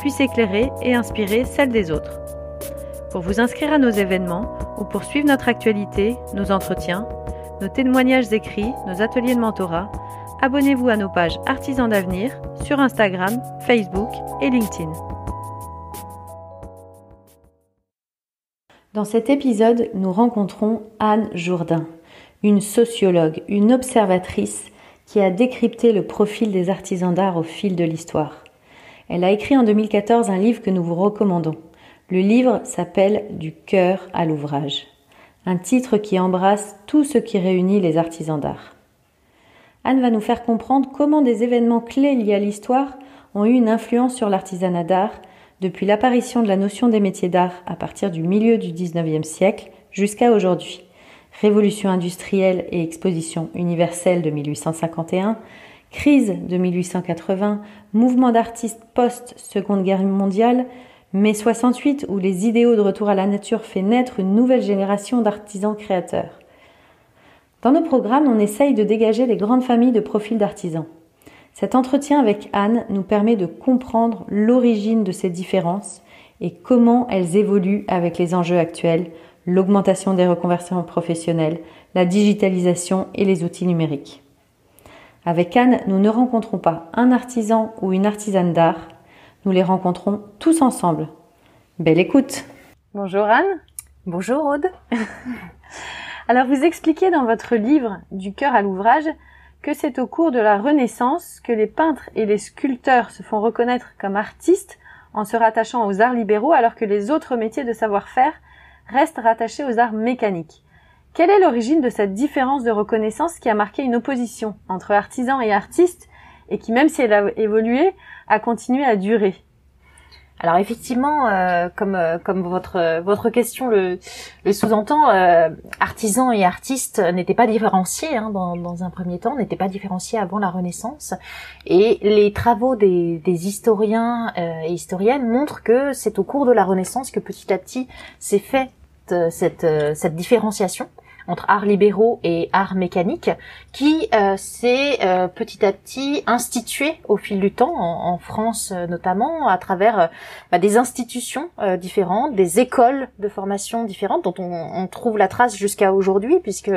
puisse éclairer et inspirer celle des autres. Pour vous inscrire à nos événements ou pour suivre notre actualité, nos entretiens, nos témoignages écrits, nos ateliers de mentorat, abonnez-vous à nos pages Artisans d'avenir sur Instagram, Facebook et LinkedIn. Dans cet épisode, nous rencontrons Anne Jourdain, une sociologue, une observatrice qui a décrypté le profil des artisans d'art au fil de l'histoire. Elle a écrit en 2014 un livre que nous vous recommandons. Le livre s'appelle Du cœur à l'ouvrage, un titre qui embrasse tout ce qui réunit les artisans d'art. Anne va nous faire comprendre comment des événements clés liés à l'histoire ont eu une influence sur l'artisanat d'art depuis l'apparition de la notion des métiers d'art à partir du milieu du XIXe siècle jusqu'à aujourd'hui. Révolution industrielle et exposition universelle de 1851, crise de 1880, mouvement d'artistes post-seconde guerre mondiale, mai 68 où les idéaux de retour à la nature fait naître une nouvelle génération d'artisans créateurs. Dans nos programmes, on essaye de dégager les grandes familles de profils d'artisans. Cet entretien avec Anne nous permet de comprendre l'origine de ces différences et comment elles évoluent avec les enjeux actuels, l'augmentation des reconversions professionnelles, la digitalisation et les outils numériques. Avec Anne, nous ne rencontrons pas un artisan ou une artisane d'art, nous les rencontrons tous ensemble. Belle écoute Bonjour Anne Bonjour Aude Alors vous expliquez dans votre livre Du cœur à l'ouvrage que c'est au cours de la Renaissance que les peintres et les sculpteurs se font reconnaître comme artistes en se rattachant aux arts libéraux alors que les autres métiers de savoir-faire restent rattachés aux arts mécaniques. Quelle est l'origine de cette différence de reconnaissance qui a marqué une opposition entre artisans et artistes et qui, même si elle a évolué, a continué à durer? Alors effectivement, euh, comme euh, comme votre votre question le, le sous-entend, euh, artisans et artistes n'étaient pas différenciés hein, dans, dans un premier temps, n'étaient pas différenciés avant la Renaissance. Et les travaux des, des historiens et historiennes montrent que c'est au cours de la Renaissance que petit à petit s'est fait cette cette différenciation entre arts libéraux et arts mécaniques, qui euh, s'est euh, petit à petit institué au fil du temps, en, France euh, notamment, à travers bah, des institutions différentes, des écoles de formation différentes, dont on, on trouve la trace jusqu'à aujourd'hui, puisque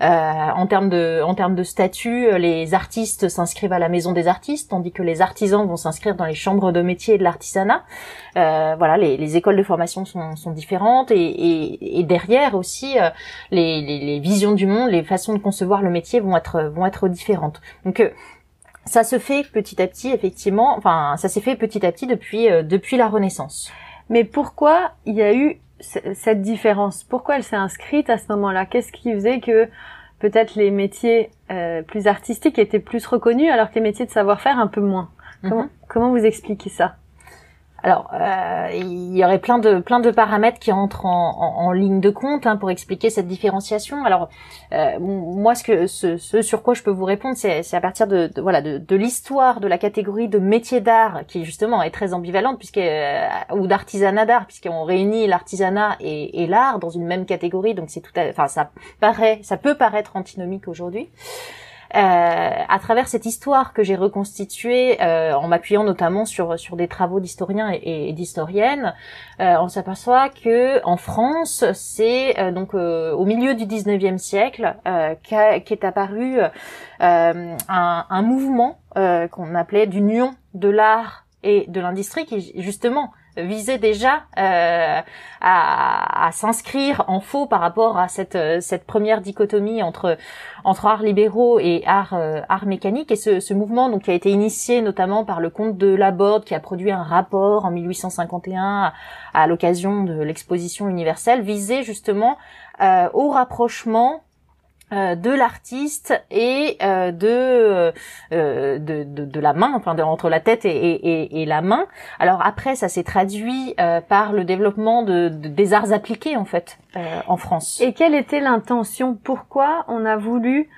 en termes de en termes de statut, les artistes s'inscrivent à la maison des artistes, tandis que les artisans vont s'inscrire dans les chambres de métier et de l'artisanat. voilà, les, les, écoles de formation sont, sont différentes et, et, et derrière aussi les les, visions du monde, les façons de concevoir le métier vont être vont être différentes. Donc euh, ça se fait petit à petit effectivement, enfin ça s'est fait petit à petit depuis euh, depuis la Renaissance. Mais pourquoi il y a eu cette différence? Pourquoi elle s'est inscrite à ce moment-là? Qu'est-ce qui faisait que peut-être les métiers euh, plus artistiques étaient plus reconnus alors que les métiers de savoir-faire un peu moins? Comment, mhm. comment vous expliquez ça? Alors, euh, il y aurait plein de plein de paramètres qui entrent en, en, ligne de compte hein, pour expliquer cette différenciation. Alors, euh, moi, ce que ce, ce, sur quoi je peux vous répondre, c'est à partir de, voilà de, de l'histoire de la catégorie de métier d'art, qui justement est très ambivalente, puisque euh, ou d'artisanat d'art, puisqu'on réunit l'artisanat et, et l'art dans une même catégorie. Donc, c'est tout, à, enfin, ça paraît, ça peut paraître antinomique aujourd'hui. À travers cette histoire que j'ai reconstituée en m'appuyant notamment sur sur des travaux d'historiens et, d'historiennes, on s'aperçoit que en France, c'est donc au milieu du 19e siècle qu'est apparu un, un, mouvement qu'on appelait d'union de l'art et de l'industrie qui justement visait déjà euh, à, à s'inscrire en faux par rapport à cette euh, cette première dichotomie entre entre arts libéraux et arts euh, art mécanique et ce, ce mouvement donc qui a été initié notamment par le comte de Laborde qui a produit un rapport en 1851 à, à l'occasion de l'exposition universelle visait justement euh, au rapprochement de l'artiste et euh, de, euh, de, de, de la main, enfin entre la tête et, et, et, la main. Alors après, ça s'est traduit par le développement de, des arts appliqués en fait en France. Et quelle était l'intention? Pourquoi on a voulu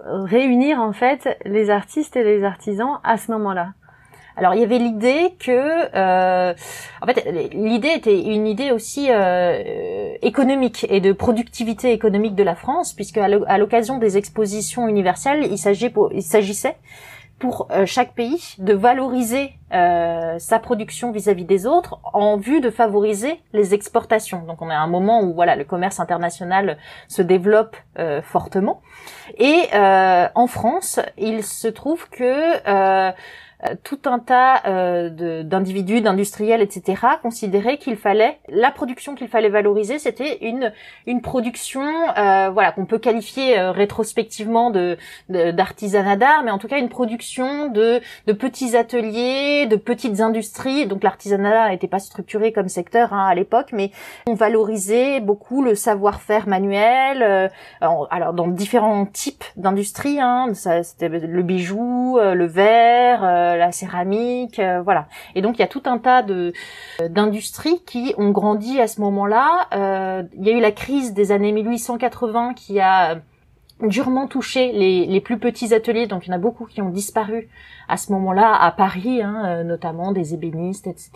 réunir en fait les artistes et les artisans à ce moment-là? Alors il y avait l'idée que, euh, en fait, l'idée était une idée aussi euh, économique et de productivité économique de la France, puisque à l'occasion des expositions universelles, il s'agissait pour euh, chaque pays de valoriser euh, sa production vis-à-vis des autres en vue de favoriser les exportations. Donc on est à un moment où voilà le commerce international se développe euh, fortement et en France il se trouve que euh, tout un tas euh, d'individus, d'industriels, etc., considéraient qu'il fallait la production qu'il fallait valoriser, c'était une une production, euh, voilà, qu'on peut qualifier euh, rétrospectivement de d'artisanat d'art, mais en tout cas une production de de petits ateliers, de petites industries. Donc l'artisanat n'était pas structuré comme secteur hein, à l'époque, mais on valorisait beaucoup le savoir-faire manuel. alors dans différents types d'industries, hein, c'était le bijou, le verre euh, la céramique, euh, voilà. Et donc il y a tout un tas de euh, d'industries qui ont grandi à ce moment-là. il y a eu la crise des années 1880 qui a durement touché les, les, plus petits ateliers, donc il y en a beaucoup qui ont disparu à ce moment-là à Paris, hein, notamment des ébénistes, etc.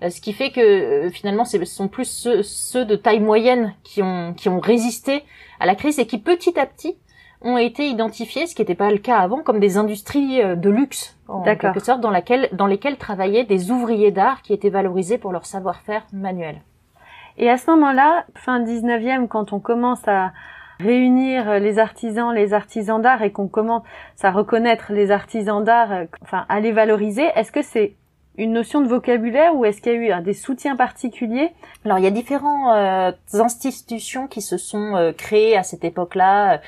ce qui fait que finalement, ce sont plus ceux, ceux, de taille moyenne qui ont qui ont résisté à la crise et qui petit à petit ont été identifiés, ce qui n'était pas le cas avant, comme des industries euh, de luxe, en quelque sorte, dans, laquelle, dans lesquelles travaillaient des ouvriers d'art qui étaient valorisés pour leur savoir-faire manuel. Et à ce moment-là, fin 19e, quand on commence à réunir les artisans, les artisans d'art et qu'on commence à reconnaître les artisans d'art, euh, enfin à les valoriser, est-ce que c'est une notion de vocabulaire ou est-ce qu'il y a eu des soutiens particuliers? Alors il y a différentes euh, institutions qui se sont créées à cette époque-là.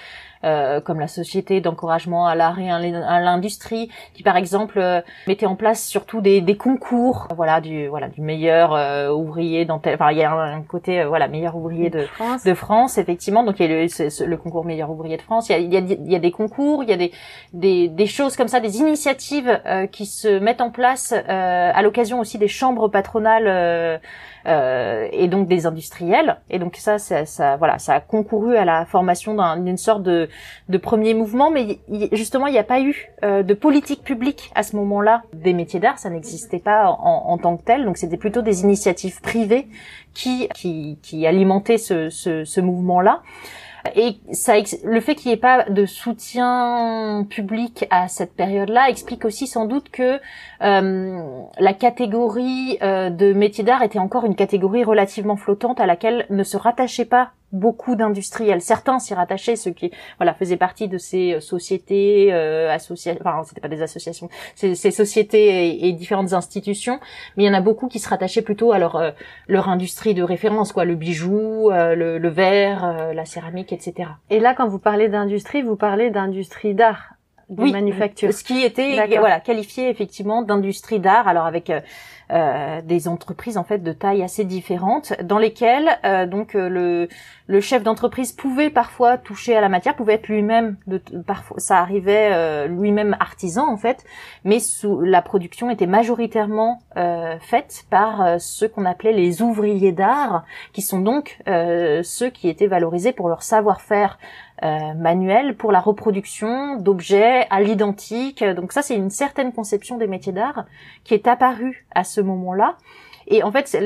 Euh, comme la société d'encouragement à l'art et à l'industrie, qui par exemple euh, mettait en place surtout des, des, concours, voilà du voilà du meilleur euh, ouvrier dans enfin il y a un, côté voilà meilleur ouvrier de France. de France effectivement, donc il y a le, le concours meilleur ouvrier de France, il y a, il y a, il y a des concours, il y a des, des, des choses comme ça, des initiatives qui se mettent en place à l'occasion aussi des chambres patronales euh, et donc des industriels. Et donc ça, ça, ça, voilà, ça a concouru à la formation d'une sorte de, de, premier mouvement. Mais justement, il n'y a pas eu euh, de politique publique à ce moment-là des métiers d'art. Ça n'existait pas en, en, tant que tel. Donc c'était plutôt des initiatives privées qui, qui, qui alimentaient ce, ce, ce mouvement-là. Et ça, le fait qu'il n'y ait pas de soutien public à cette période-là explique aussi sans doute que euh, la catégorie euh, de métiers d'art était encore une catégorie relativement flottante à laquelle ne se rattachait pas beaucoup d'industriels. Certains s'y rattachaient, ceux qui voilà faisaient partie de ces euh, sociétés, euh, associations, enfin c'était pas des associations, ces, ces sociétés et, différentes institutions, mais il y en a beaucoup qui se rattachaient plutôt à leur euh, leur industrie de référence, quoi, le bijou, euh, le, le, verre, la céramique, etc. Et là, quand vous parlez d'industrie, vous parlez d'industrie d'art. De oui, manufacture. Ce qui était voilà qualifié effectivement d'industrie d'art, alors avec euh, des entreprises en fait de taille assez différentes, dans lesquelles euh, donc euh, le, le chef d'entreprise pouvait parfois toucher à la matière, pouvait être lui-même, parfois ça arrivait lui-même artisan en fait, mais sous, la production était majoritairement faite par ceux qu'on appelait les ouvriers d'art, qui sont donc ceux qui étaient valorisés pour leur savoir-faire euh, manuel pour la reproduction d'objets à l'identique. Donc ça, c'est une certaine conception des métiers d'art qui est apparue à ce moment-là. Et en fait,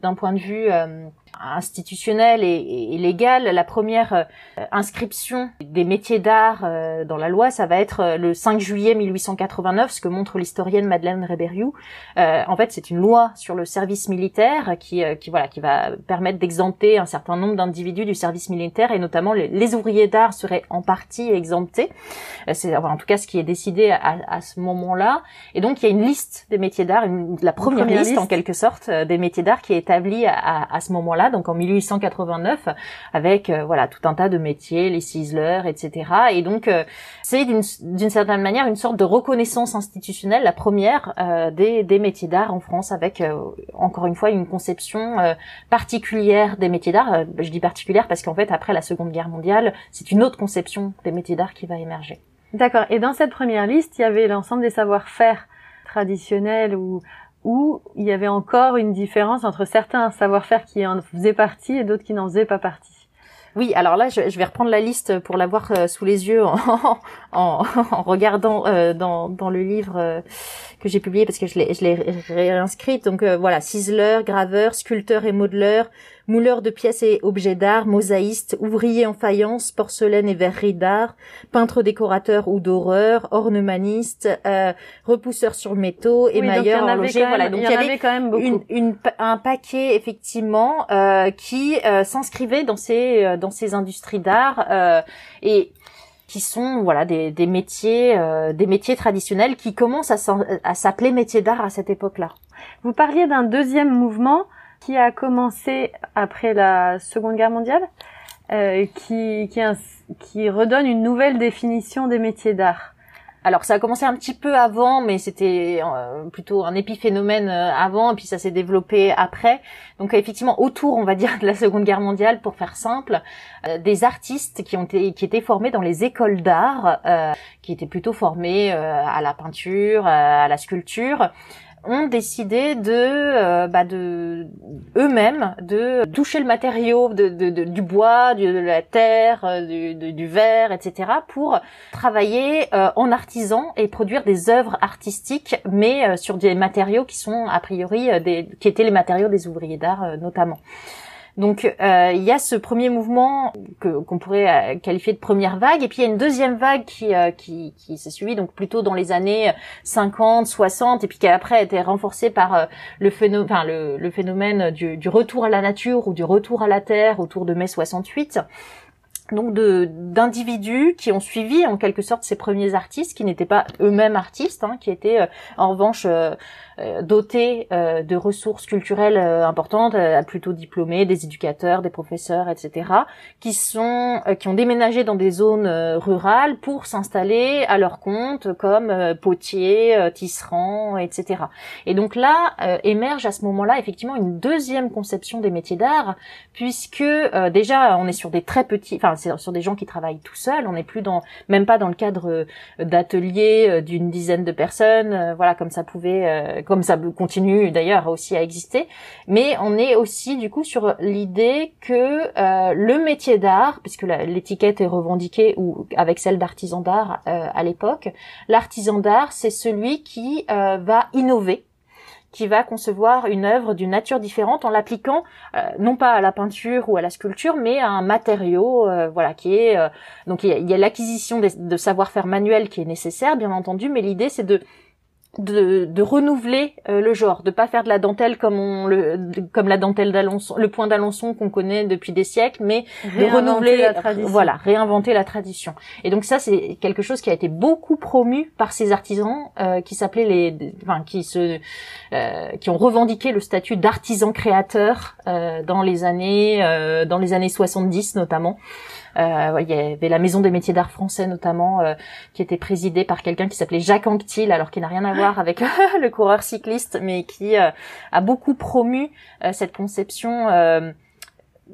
d'un point de vue euh, institutionnelle et, légale, la première euh, inscription des métiers d'art euh, dans la loi, ça va être euh, le 5 juillet 1889, ce que montre l'historienne Madeleine Reberiou. en fait, c'est une loi sur le service militaire qui, qui voilà, qui va permettre d'exempter un certain nombre d'individus du service militaire et notamment les, ouvriers d'art seraient en partie exemptés. C'est en tout cas ce qui est décidé à, à ce moment-là. Et donc il y a une liste des métiers d'art, la première, liste, en quelque sorte des métiers d'art qui est établie à, à ce moment-là donc en 1889, avec euh, voilà tout un tas de métiers, les ciseleurs, etc. Et donc euh, c'est d'une certaine manière une sorte de reconnaissance institutionnelle, la première euh, des, des, métiers d'art en France, avec encore une fois une conception particulière des métiers d'art. je dis particulière parce qu'en fait après la Seconde Guerre mondiale, c'est une autre conception des métiers d'art qui va émerger. D'accord. Et dans cette première liste, il y avait l'ensemble des savoir-faire traditionnels ou où il y avait encore une différence entre certains savoir-faire qui en faisaient partie et d'autres qui n'en faisaient pas partie. Oui, alors là, je, vais reprendre la liste pour l'avoir euh, sous les yeux en, regardant euh, dans, dans, le livre euh, que j'ai publié parce que je l'ai réinscrite. Donc voilà, ciseleur, graveur, sculpteur et modeleur, mouleur de pièces et objets d'art, mosaïste, ouvrier en faïence, porcelaine et verrerie d'art, peintre décorateur ou d'horreur, ornemaniste, euh, repousseur sur métaux, émailleur, horloger. Voilà, donc il y, avait, quand même beaucoup. Une, un paquet effectivement euh, qui euh, s'inscrivait dans ces euh, dans ces industries d'art euh, et qui sont voilà des, des métiers des métiers traditionnels qui commencent à s'appeler métiers d'art à cette époque-là. Vous parliez d'un deuxième mouvement qui a commencé après la Seconde Guerre mondiale, euh, qui, qui, qui redonne une nouvelle définition des métiers d'art. Alors ça a commencé un petit peu avant, mais c'était euh, plutôt un épiphénomène euh, avant, et puis ça s'est développé après. Donc effectivement, autour, on va dire, de la Seconde Guerre mondiale, pour faire simple, euh, des artistes qui ont été qui étaient formés dans les écoles d'art, qui étaient plutôt formés à la peinture, à la sculpture, ont décidé de, euh, bah de eux-mêmes de toucher le matériau de, de, du bois, de la terre, euh, du, du, verre, etc. pour travailler euh, en artisan et produire des œuvres artistiques, mais sur des matériaux qui sont a priori des, qui étaient les matériaux des ouvriers d'art notamment. Donc euh, il y a ce premier mouvement que qu'on pourrait euh, qualifier de première vague, et puis il y a une deuxième vague qui euh, qui, s'est suivie donc plutôt dans les années 50, 60, et puis qui après a été renforcée par le phénomène, enfin, le, phénomène du, retour à la nature ou du retour à la terre autour de mai 68 donc de d'individus qui ont suivi en quelque sorte ces premiers artistes qui n'étaient pas eux-mêmes artistes, hein, qui étaient en revanche euh, dotés euh, de ressources culturelles euh, importantes, plutôt diplômés, des éducateurs, des professeurs, etc., qui sont qui ont déménagé dans des zones rurales pour s'installer à leur compte comme potiers, tisserands, etc. Et donc là émerge à ce moment-là effectivement une deuxième conception des métiers d'art, puisque déjà on est sur des très petits, enfin c'est sur des gens qui travaillent tout seuls, on n'est plus dans même pas dans le cadre d'ateliers d'une dizaine de personnes, voilà comme ça pouvait comme ça continue d'ailleurs aussi à exister, mais on est aussi du coup sur l'idée que euh, le métier d'art, puisque l'étiquette est revendiquée ou avec celle d'artisan d'art euh, à l'époque, l'artisan d'art c'est celui qui euh, va innover qui va concevoir une œuvre d'une nature différente en l'appliquant non pas à la peinture ou à la sculpture mais à un matériau voilà qui est donc il y a, l'acquisition de savoir-faire manuel qui est nécessaire bien entendu mais l'idée c'est de de, de renouveler euh, le genre, de pas faire de la dentelle comme on le comme la dentelle d'Alençon, le point d'Alençon qu'on connaît depuis des siècles, mais de renouveler la tradition. Voilà, réinventer la tradition. Et donc ça c'est quelque chose qui a été beaucoup promu par ces artisans euh, qui s'appelaient les enfin qui se euh, qui ont revendiqué le statut d'artisan créateur dans les années dans les années 70 notamment. Euh, il y avait la Maison des métiers d'art français notamment, euh, qui était présidée par quelqu'un qui s'appelait Jacques Anquetil, alors qui n'a rien à voir avec le coureur cycliste, mais qui euh, a beaucoup promu cette conception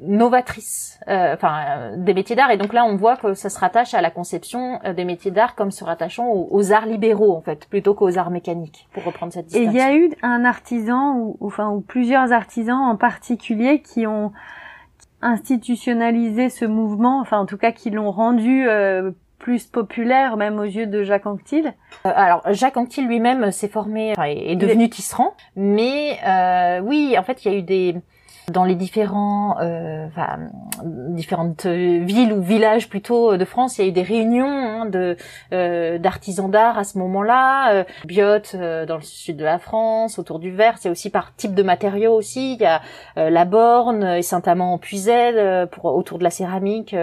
novatrice, enfin des métiers d'art. Et donc là, on voit que ça se rattache à la conception des métiers d'art comme se rattachant aux, arts libéraux en fait, plutôt qu'aux arts mécaniques, pour reprendre cette distinction. Et il y a eu un artisan ou, enfin ou plusieurs artisans en particulier qui ont institutionnalisé ce mouvement, enfin en tout cas qui l'ont rendu euh, plus populaire même aux yeux de Jacques Anquetil euh, Alors Jacques Anquetil lui-même s'est formé, enfin, est, devenu tisserand, mais euh, oui, en fait il y a eu des dans les différents, euh, différentes villes ou villages plutôt de France. Il y a eu des réunions hein, de d'artisans d'art à ce moment-là. Euh, Biot dans le sud de la France, autour du Vers. C'est aussi par type de matériaux aussi. Il y a la Borne et Saint-Amand en pour autour de la céramique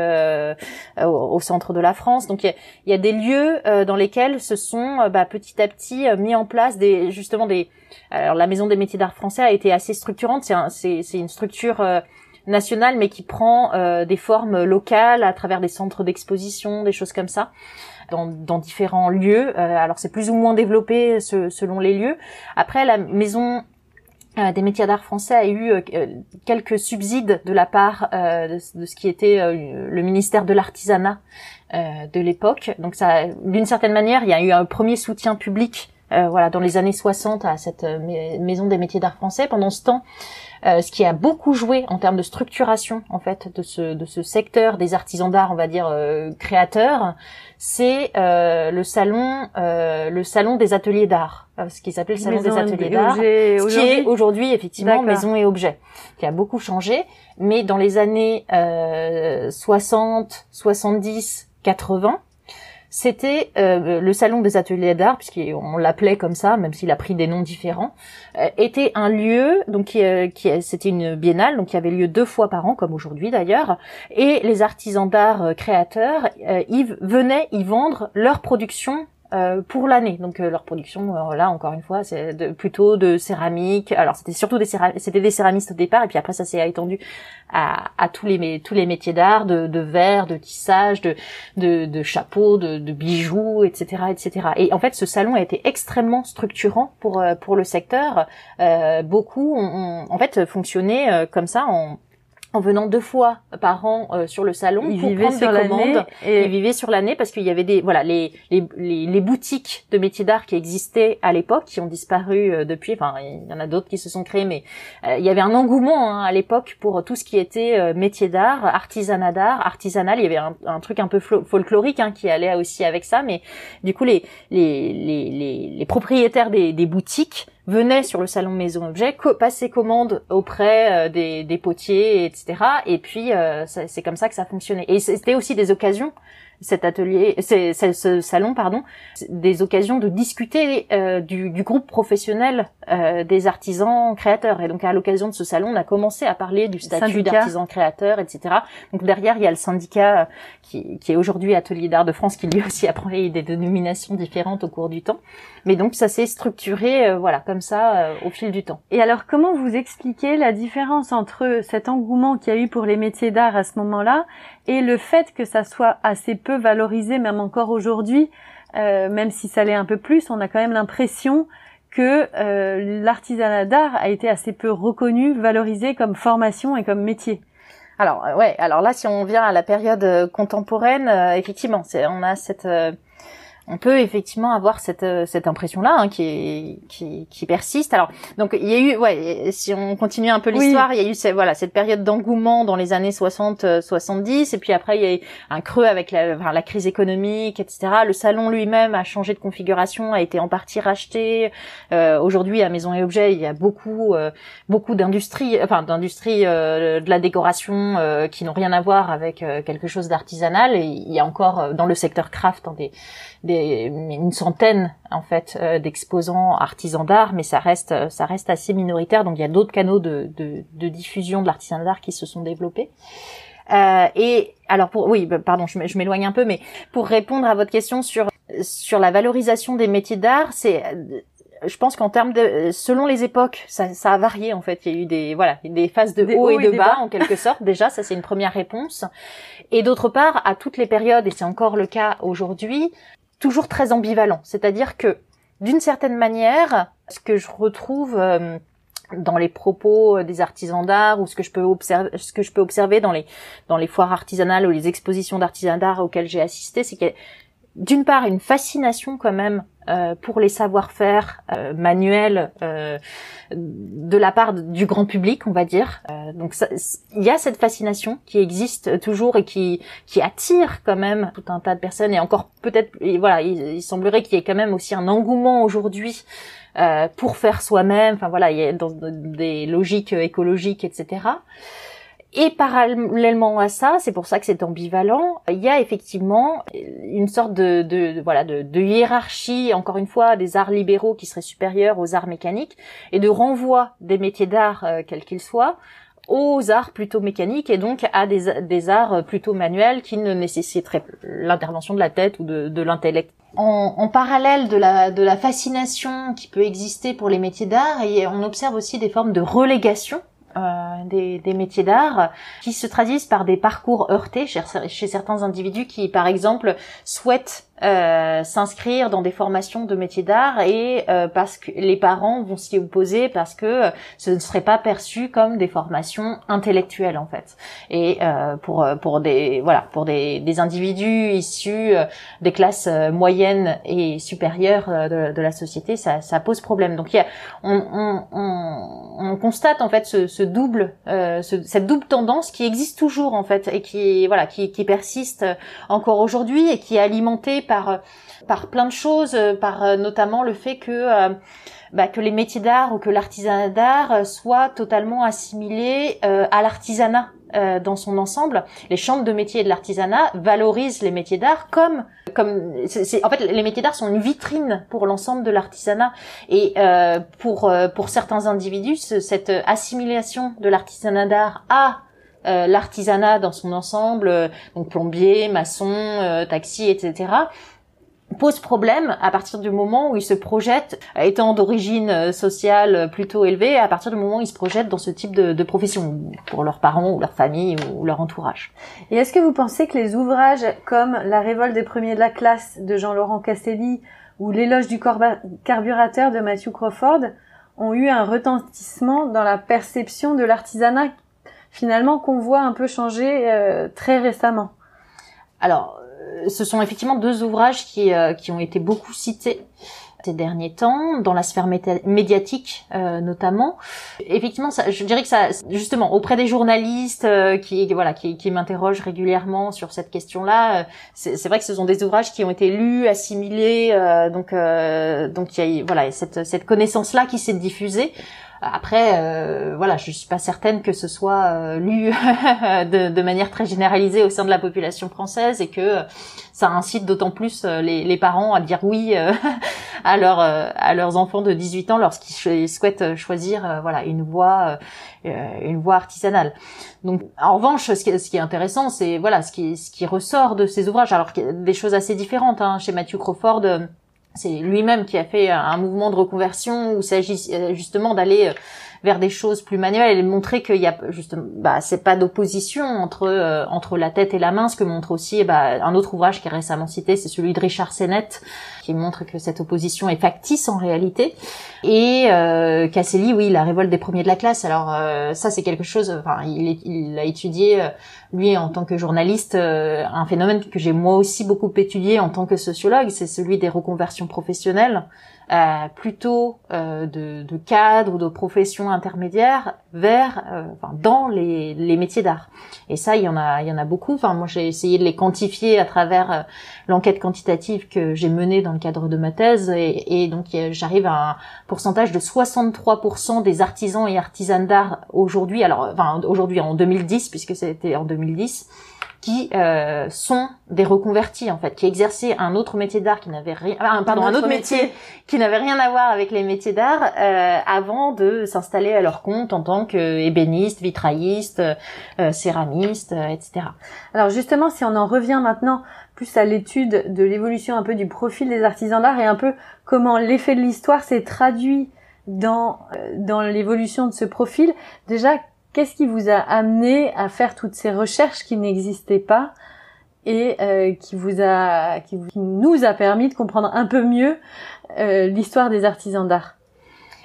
au, centre de la France. Donc il y a, des lieux dans lesquels se sont bah, petit à petit mis en place des justement des alors la Maison des métiers d'art français a été assez structurante. C'est c'est une structure euh, nationale, mais qui prend euh, des formes locales à travers des centres d'exposition, des choses comme ça. Dans, dans différents lieux. Euh, alors c'est plus ou moins développé selon les lieux. Après, la maison des métiers d'art français a eu quelques subsides de la part de, ce qui était le ministère de l'artisanat de l'époque. Donc ça, d'une certaine manière, il y a eu un premier soutien public euh, voilà, dans les années 60 à cette euh, maison des métiers d'art français. Pendant ce temps, euh, ce qui a beaucoup joué en termes de structuration en fait de ce de ce secteur des artisans d'art, on va dire créateurs, c'est le salon le salon des ateliers d'art, ce qui s'appelle le salon des ateliers d'art, ce qui est aujourd'hui effectivement maison et objet, qui a beaucoup changé, mais dans les années 60, 70, 80 c'était euh, le salon des ateliers d'art, puisqu'on l'appelait comme ça, même s'il a pris des noms différents, euh, était un lieu, donc qui, euh, qui c'était une biennale, donc qui avait lieu deux fois par an, comme aujourd'hui d'ailleurs, et les artisans d'art créateurs y venaient y vendre leur production euh, pour l'année. Donc euh, leur production, euh, là encore une fois, c'est de, plutôt de céramique. Alors c'était surtout des c'était des céramistes au départ, et puis après ça s'est étendu à, à, tous les tous les métiers d'art, de, de verre, de tissage, de de, de chapeaux, de, de, bijoux, etc., etc. Et en fait, ce salon a été extrêmement structurant pour pour le secteur. beaucoup ont, en fait fonctionné comme ça en en venant deux fois par an euh, sur le salon ils pour vivaient sur des commandes. Et... Ils vivaient sur l'année parce qu'il y avait des voilà les, les, les, boutiques de métiers d'art qui existaient à l'époque qui ont disparu euh, depuis. Enfin, il y en a d'autres qui se sont créés, mais euh, il y avait un engouement hein, à l'époque pour tout ce qui était métier d'art, artisanat d'art, artisanal. Il y avait un, truc un peu folklorique hein, qui allait aussi avec ça, mais du coup les les les, les, propriétaires des, des boutiques venait sur le salon Maison Objet, co passer commande auprès euh, des, des, potiers, etc. Et puis euh, c'est comme ça que ça fonctionnait. Et c'était aussi des occasions cet atelier, c'est ce salon, pardon, des occasions de discuter euh, du, du, groupe professionnel euh, des artisans créateurs. Et donc à l'occasion de ce salon, on a commencé à parler du statut d'artisan créateur, etc. Donc derrière, il y a le syndicat euh, qui, qui est aujourd'hui Atelier d'art de France, qui lui aussi a pris des dénominations différentes au cours du temps. Mais donc ça s'est structuré, voilà, comme ça, au fil du temps. Et alors, comment vous expliquez la différence entre cet engouement qu'il y a eu pour les métiers d'art à ce moment-là et le fait que ça soit assez peu valorisé, même encore aujourd'hui, euh, même si ça l'est un peu plus, on a quand même l'impression que euh, l'artisanat d'art a été assez peu reconnu, valorisé comme formation et comme métier. Alors euh, ouais, alors là si on vient à la période contemporaine, effectivement, c'est on a cette on peut effectivement avoir cette euh, cette impression là hein, qui qui qui persiste. Alors donc il y a eu ouais si on continue un peu l'histoire, il y a eu cette, voilà cette période d'engouement dans les années 60 70 euh, et puis après il y a eu un creux avec la la crise économique etc. Le salon lui-même a changé de configuration, a été en partie racheté. Euh, aujourd'hui à Maison et Objets, il y a beaucoup beaucoup d'industries enfin d'industries de la décoration qui n'ont rien à voir avec quelque chose d'artisanal et il y a encore dans le secteur craft des une centaine en fait euh, d'exposants artisans d'art, mais ça reste ça reste assez minoritaire. Donc il y a d'autres canaux de, de, de diffusion de l'artisanat d'art qui se sont développés. Euh, et alors pour oui, bah, pardon, je m'éloigne un peu, mais pour répondre à votre question sur sur la valorisation des métiers d'art, c'est je pense qu'en termes de selon les époques ça, ça, a varié en fait il y a eu des voilà des phases de haut et de bas, en quelque sorte déjà ça c'est une première réponse et d'autre part à toutes les périodes et c'est encore le cas aujourd'hui toujours très ambivalent. C'est-à-dire que, d'une certaine manière, ce que je retrouve euh, dans les propos des artisans d'art ou ce que je peux observer, ce que je peux observer dans les dans les foires artisanales ou les expositions d'artisanat d'art auxquelles j'ai assisté, c'est que d'une part une fascination quand même euh, pour les savoir-faire euh, manuels euh, de la part du grand public, on va dire. donc il y a cette fascination qui existe toujours et qui qui attire quand même tout un tas de personnes et encore peut-être voilà il, semblerait qu'il y ait quand même aussi un engouement aujourd'hui pour faire soi-même. Enfin voilà il y a dans des logiques écologiques etc. Et parallèlement à ça, c'est pour ça que c'est ambivalent, il y a effectivement une sorte de, de, voilà de, hiérarchie, encore une fois, des arts libéraux qui seraient supérieurs aux arts mécaniques et de renvoi des métiers d'art, euh, quels qu'ils soient, aux arts plutôt mécaniques et donc à des, des arts plutôt manuels qui ne nécessiteraient l'intervention de la tête ou de, l'intellect. En, en, parallèle de la, de la fascination qui peut exister pour les métiers d'art, on observe aussi des formes de relégation des, des, métiers d'art qui se traduisent par des parcours heurtés chez certains individus qui, par exemple, souhaitent euh, s'inscrire dans des formations de métiers d'art et euh, parce que les parents vont s'y opposer parce que ce ne serait pas perçu comme des formations intellectuelles en fait. Et euh, pour pour des voilà pour des, des individus issus des classes moyennes et supérieures de, la société ça, ça pose problème. Donc il y a, on, on, on, on, constate en fait ce, ce double ce, cette double tendance qui existe toujours en fait et qui voilà qui, qui persiste encore aujourd'hui et qui est alimentée par euh, par plein de choses, euh, par euh, notamment le fait que bah, que les métiers d'art ou que l'artisanat d'art soient totalement assimilés à l'artisanat dans son ensemble. Les chambres de métiers de l'artisanat valorisent les métiers d'art comme comme c'est en fait les métiers d'art sont une vitrine pour l'ensemble de l'artisanat et pour pour certains individus cette assimilation de l'artisanat d'art à euh, l'artisanat dans son ensemble, euh, donc plombier, maçon, euh, taxi, etc pose problème à partir du moment où ils se projettent, étant d'origine sociale plutôt élevée, à partir du moment où ils se projettent dans ce type de, de profession, pour leurs parents ou leur famille ou leur entourage. Et est-ce que vous pensez que les ouvrages comme La révolte des premiers de la classe de Jean-Laurent Castelli ou L'éloge du carburateur de Matthew Crawford ont eu un retentissement dans la perception de l'artisanat finalement qu'on voit un peu changer euh, très récemment. Alors, euh, ce sont effectivement deux ouvrages qui, euh, qui ont été beaucoup cités ces derniers temps, dans la sphère médiatique notamment. Effectivement, ça, je dirais que ça, justement, auprès des journalistes qui, voilà, qui, qui m'interrogent régulièrement sur cette question-là, c'est vrai que ce sont des ouvrages qui ont été lus, assimilés, donc, donc il y a, voilà, cette, cette connaissance-là qui s'est diffusée. Après, euh, voilà, je suis pas certaine que ce soit euh, lu de, de, manière très généralisée au sein de la population française et que ça incite d'autant plus euh, les, les, parents à dire oui à, leur, à leurs enfants de 18 ans lorsqu'ils souhaitent choisir voilà une voie une voie artisanale. Donc, en revanche, ce qui, ce qui est intéressant, c'est voilà ce qui, ce qui ressort de ces ouvrages. Alors, des choses assez différentes hein. chez Matthew Crawford c'est lui-même qui a fait un mouvement de reconversion où il s'agit euh, justement d'aller euh, vers des choses plus manuelles et montrer qu'il y a justement bah c'est pas d'opposition entre euh, entre la tête et la main. Ce que montre aussi bah, un autre ouvrage qui est récemment cité c'est celui de Richard Sennett qui montre que cette opposition est factice en réalité. Et euh, Casselli oui la révolte des premiers de la classe. Alors euh, ça c'est quelque chose enfin il, il a étudié euh, lui en tant que journaliste un phénomène que j'ai moi aussi beaucoup étudié en tant que sociologue. C'est celui des reconversions professionnelles euh, plutôt euh, de, de cadres ou de professions intermédiaires vers, euh, enfin, dans les, les métiers d'art. Et ça, il y en a, il y en a beaucoup. Enfin, moi, j'ai essayé de les quantifier à travers euh, l'enquête quantitative que j'ai menée dans le cadre de ma thèse, et, et donc j'arrive à un pourcentage de 63% des artisans et artisanes d'art aujourd'hui. Alors, enfin, aujourd'hui en 2010, puisque c'était en 2010 qui euh, sont des reconvertis en fait, qui exerçaient un autre métier d'art qui n'avait rien, ah, pardon, un, autre métier, qui n'avait rien à voir avec les métiers d'art euh, avant de s'installer à leur compte en tant qu'ébéniste, vitrailliste, euh, céramiste, etc. Alors justement, si on en revient maintenant plus à l'étude de l'évolution un peu du profil des artisans d'art et un peu comment l'effet de l'histoire s'est traduit dans dans l'évolution de ce profil. Déjà, Qu'est-ce qui vous a amené à faire toutes ces recherches qui n'existaient pas et euh, qui vous a, qui, nous a permis de comprendre un peu mieux euh, l'histoire des artisans d'art?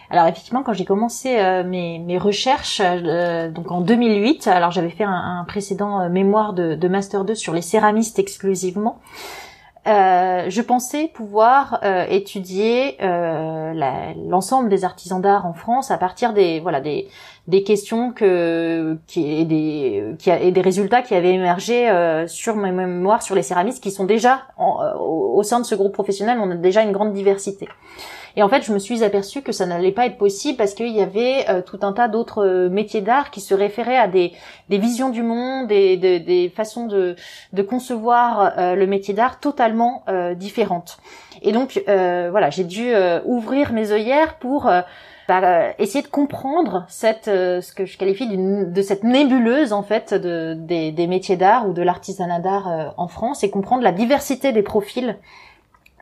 Alors effectivement, quand j'ai commencé euh, mes, recherches, donc en 2008, alors j'avais fait un, précédent mémoire de, de, master 2 sur les céramistes exclusivement. Euh, je pensais pouvoir euh, étudier euh, l'ensemble des artisans d'art en France à partir des voilà des des questions que qui et des qui et des résultats qui avaient émergé euh, sur mes mémoires sur les céramistes qui sont déjà au, au sein de ce groupe professionnel on a déjà une grande diversité. Et en fait, je me suis aperçue que ça n'allait pas être possible parce qu'il y avait euh, tout un tas d'autres euh, métiers d'art qui se référaient à des, des visions du monde et des, des façons de, de concevoir euh, le métier d'art totalement différentes. Et donc, voilà, j'ai dû ouvrir mes œillères pour bah, essayer de comprendre cette, ce que je qualifie de cette nébuleuse en fait de, des, des métiers d'art ou de l'artisanat d'art en France et comprendre la diversité des profils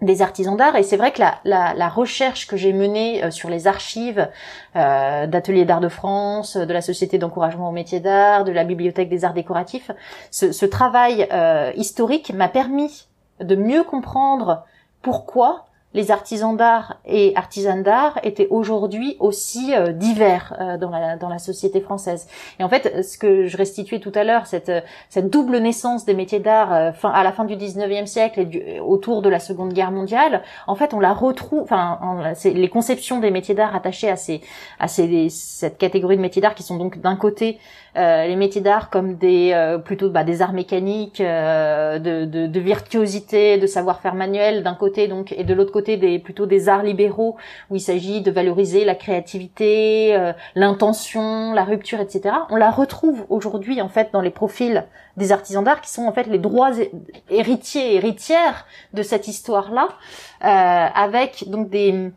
des artisans d'art. Et c'est vrai que la, la, recherche que j'ai menée euh, sur les archives euh, d'ateliers d'art de France, de la Société d'encouragement au métier d'art, de la Bibliothèque des arts décoratifs, ce, ce travail euh, historique m'a permis de mieux comprendre pourquoi les artisans d'art et artisanes d'art étaient aujourd'hui aussi euh, divers euh, dans, la, dans la société française. Et en fait, ce que je restituais tout à l'heure, cette, cette double naissance des métiers d'art euh, à la fin du 19e siècle et autour de la Seconde Guerre mondiale, en fait, on la retrouve, enfin, les conceptions des métiers d'art attachées à, ces, à ces, cette catégorie de métiers d'art qui sont donc d'un côté euh, les métiers d'art comme des euh, plutôt bah, des arts mécaniques, euh, de, de, de, virtuosité, de savoir-faire manuel d'un côté donc et de l'autre côté des plutôt des arts libéraux où il s'agit de valoriser la créativité, l'intention, la rupture, etc. On la retrouve aujourd'hui en fait dans les profils des artisans d'art qui sont en fait les droits héritiers héritières de cette histoire-là, avec donc des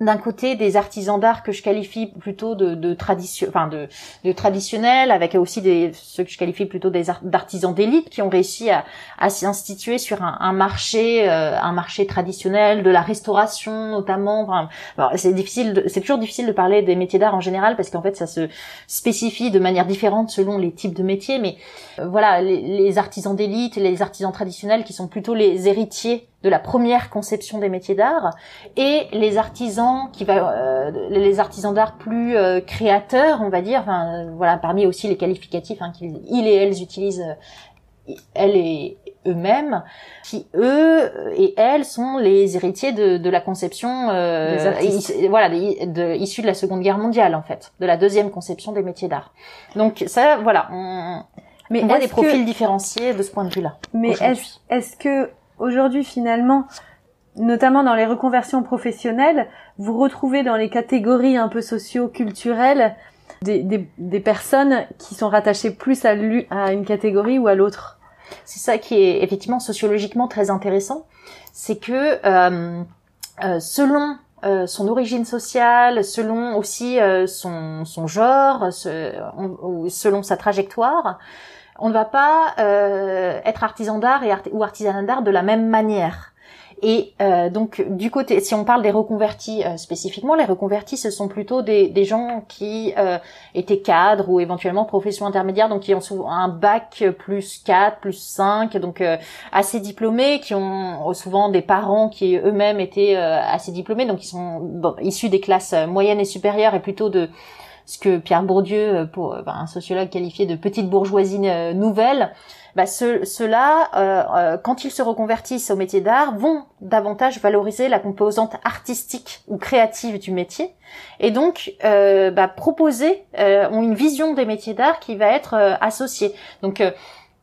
d'un côté des artisans d'art que je qualifie plutôt de, de tradition, enfin de, de traditionnels, avec aussi des ceux que je qualifie plutôt des d'artisans d'élite qui ont réussi à, à s'instituer sur un, un marché, euh, un marché traditionnel de la restauration notamment. Enfin, c'est difficile, c'est toujours difficile de parler des métiers d'art en général parce qu'en fait ça se spécifie de manière différente selon les types de métiers. Mais euh, voilà, les, les artisans d'élite, les artisans traditionnels qui sont plutôt les héritiers de la première conception des métiers d'art et les artisans qui va euh, les artisans d'art plus euh, créateurs on va dire enfin, voilà parmi aussi les qualificatifs hein, qu'ils ils et elles utilisent euh, elles et eux-mêmes qui eux et elles sont les héritiers de, de la conception voilà de, issus de la Seconde Guerre mondiale en fait de la deuxième conception des métiers d'art. Donc ça voilà on, mais on voit des profils différenciés de ce point de vue là mais est-ce est-ce que aujourd'hui finalement, notamment dans les reconversions professionnelles, vous retrouvez dans les catégories un peu socio-culturelles des, des, personnes qui sont rattachées plus à, une catégorie ou à l'autre. C'est ça qui est effectivement sociologiquement très intéressant, c'est que euh, euh, selon euh, son origine sociale, selon aussi son, son genre, selon sa trajectoire, on ne va pas euh, être artisan d'art ou artisanat d'art de la même manière. Et euh, donc du côté, si on parle des reconvertis euh, spécifiquement, les reconvertis ce sont plutôt des, gens qui étaient cadres ou éventuellement profession intermédiaire, donc qui ont souvent un bac plus 4, plus 5, donc assez diplômés, qui ont souvent des parents qui eux-mêmes étaient assez diplômés, donc ils sont issus des classes moyennes et supérieures et plutôt de ce que Pierre Bourdieu, euh, pour euh, un sociologue qualifié de petite bourgeoisie euh, nouvelle, bah, ceux-là, quand ils se reconvertissent au métier d'art, vont davantage valoriser la composante artistique ou créative du métier, et donc euh, bah, proposer, ont une vision des métiers d'art qui va être associée. Donc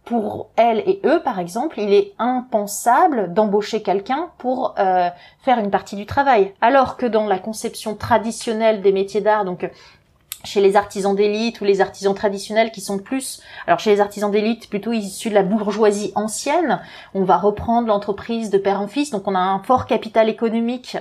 pour elles et eux, par exemple, il est impensable d'embaucher quelqu'un pour faire une partie du travail. Alors que dans la conception traditionnelle des métiers d'art, donc chez les artisans d'élite ou les artisans traditionnels qui sont plus, alors chez les artisans d'élite plutôt issus de la bourgeoisie ancienne, on va reprendre l'entreprise de père en fils, donc on a un fort capital économique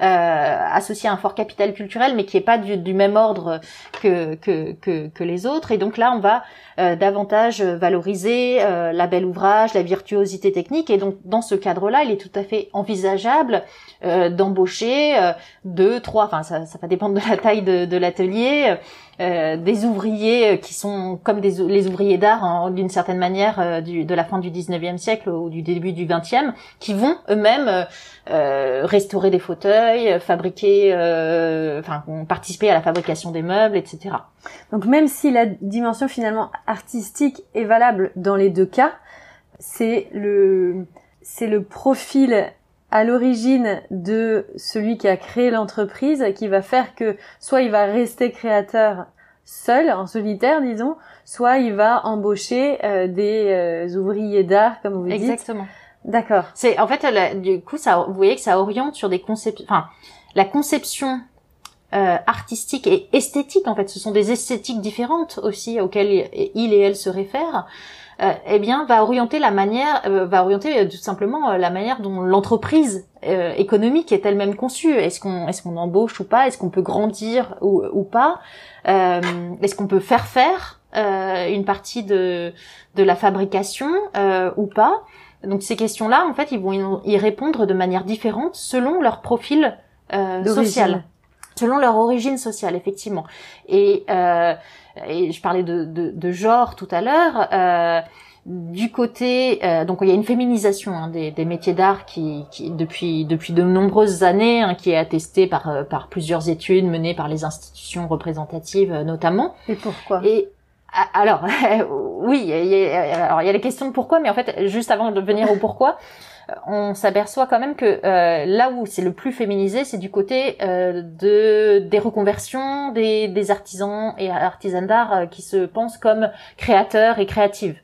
associé à un fort capital culturel, mais qui est pas du, même ordre que, que, que, les autres. Et donc là, on va euh, davantage valoriser euh, la belle ouvrage, la virtuosité technique. Et donc dans ce cadre-là, il est tout à fait envisageable euh, d'embaucher euh, deux, trois, enfin ça, ça va dépendre de la taille de l'atelier, euh, des ouvriers qui sont comme des, les ouvriers d'art hein, d'une certaine manière euh, du, de la fin du 19e siècle ou du début du 20e, qui vont eux-mêmes euh, restaurer des fauteuils, fabriquer, enfin participer à la fabrication des meubles, etc. Donc même si la dimension finalement artistique est valable dans les deux cas, c'est le c'est le profil à l'origine de celui qui a créé l'entreprise qui va faire que soit il va rester créateur seul, en solitaire, disons, soit il va embaucher euh, des euh, ouvriers d'art, comme vous dites. Exactement. D'accord. C'est en fait du coup ça vous voyez que ça oriente sur des concepts enfin la conception euh, artistique et esthétique en fait ce sont des esthétiques différentes aussi auxquelles il et elle se réfèrent eh bien va orienter la manière euh, va orienter tout simplement la manière dont l'entreprise économique est elle-même conçue. Est-ce qu'on est-ce qu'on embauche ou pas? Est-ce qu'on peut grandir ou, ou pas? Est-ce qu'on peut faire faire une partie de de la fabrication ou pas? Donc ces questions-là, en fait, ils vont y répondre de manière différente selon leur profil euh, social, selon leur origine sociale, effectivement. Et, euh, et je parlais de, de, de, genre tout à l'heure. Euh, du côté, euh, donc il y a une féminisation hein, des, des, métiers d'art qui, qui, depuis depuis de nombreuses années, hein, qui est attestée par euh, par plusieurs études menées par les institutions représentatives euh, notamment. Et pourquoi? Et alors, oui, il y, a, alors il y a les questions de pourquoi, mais en fait, juste avant de venir au pourquoi, on s'aperçoit quand même que euh, là où c'est le plus féminisé, c'est du côté euh, de des reconversions des, artisans et artisanes d'art euh, qui se pensent comme créateurs et créatives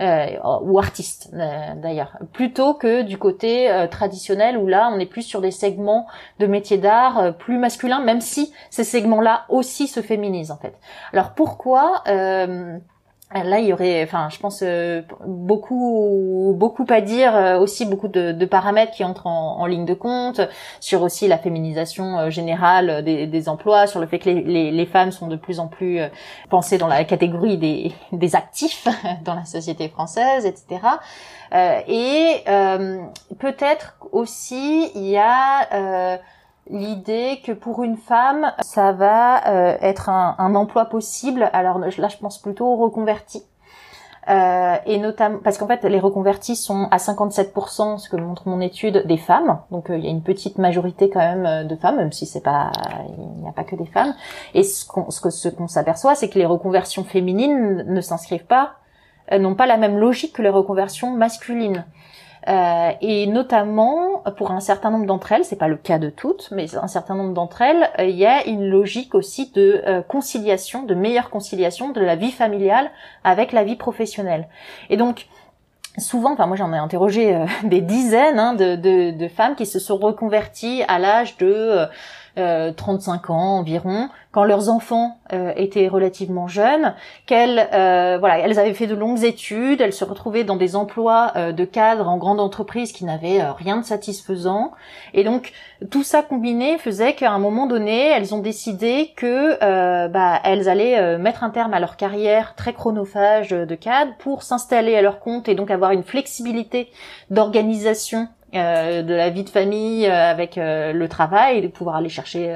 euh, ou artistes euh, d'ailleurs, plutôt que du côté euh, traditionnel où là on est plus sur des segments de métiers d'art euh, plus masculins, même si ces segments-là aussi se féminisent en fait. Alors pourquoi Là, il y aurait, enfin, je pense euh, beaucoup, beaucoup à dire, euh, aussi beaucoup de, de, paramètres qui entrent en, en, ligne de compte sur aussi la féminisation euh, générale des, des, emplois, sur le fait que les, les, les, femmes sont de plus en plus pensées dans la catégorie des, des actifs dans la société française, etc. et peut-être aussi il y a l'idée que pour une femme, ça va euh, être un, un, emploi possible. Alors là, je pense plutôt aux reconvertis. Euh, et notamment parce qu'en fait les reconvertis sont à 57%, ce que montre mon étude, des femmes. Donc euh, il y a une petite majorité quand même euh, de femmes, même si c'est pas, il n'y a pas que des femmes. Et ce qu'on ce, ce qu'on s'aperçoit, c'est que les reconversions féminines ne s'inscrivent pas, n'ont pas la même logique que les reconversions masculines. Euh, et notamment pour un certain nombre d'entre elles, c'est pas le cas de toutes, mais un certain nombre d'entre elles, euh, il y a une logique aussi de euh, conciliation, de meilleure conciliation de la vie familiale avec la vie professionnelle. Et donc souvent, enfin moi j'en ai interrogé des dizaines hein, de, de, de, femmes qui se sont reconverties à l'âge de 35 ans environ, quand leurs enfants euh, étaient relativement jeunes, qu'elles euh, voilà, elles avaient fait de longues études, elles se retrouvaient dans des emplois euh, de cadre en grande entreprise qui n'avaient rien de satisfaisant, et donc tout ça combiné faisait qu'à un moment donné, elles ont décidé que bah, elles allaient mettre un terme à leur carrière très chronophage de cadre pour s'installer à leur compte et donc avoir une flexibilité d'organisation euh, de la vie de famille euh, avec euh, le travail, de pouvoir aller chercher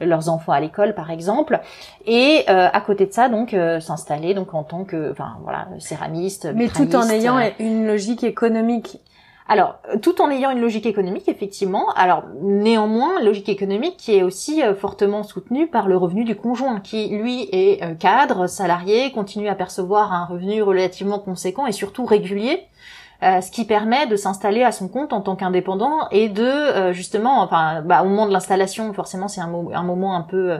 leurs enfants à l'école par exemple, et à côté de ça donc s'installer donc en tant que, enfin voilà, céramiste. Mais tout en ayant une logique économique. Alors, tout en ayant une logique économique, effectivement. Alors, néanmoins, logique économique qui est aussi fortement soutenue par le revenu du conjoint, qui lui est cadre, salarié, continue à percevoir un revenu relativement conséquent et surtout régulier. Euh, ce qui permet de s'installer à son compte en tant qu'indépendant et de euh, justement, enfin, bah, au moment de l'installation, forcément, c'est un, un, moment un peu euh,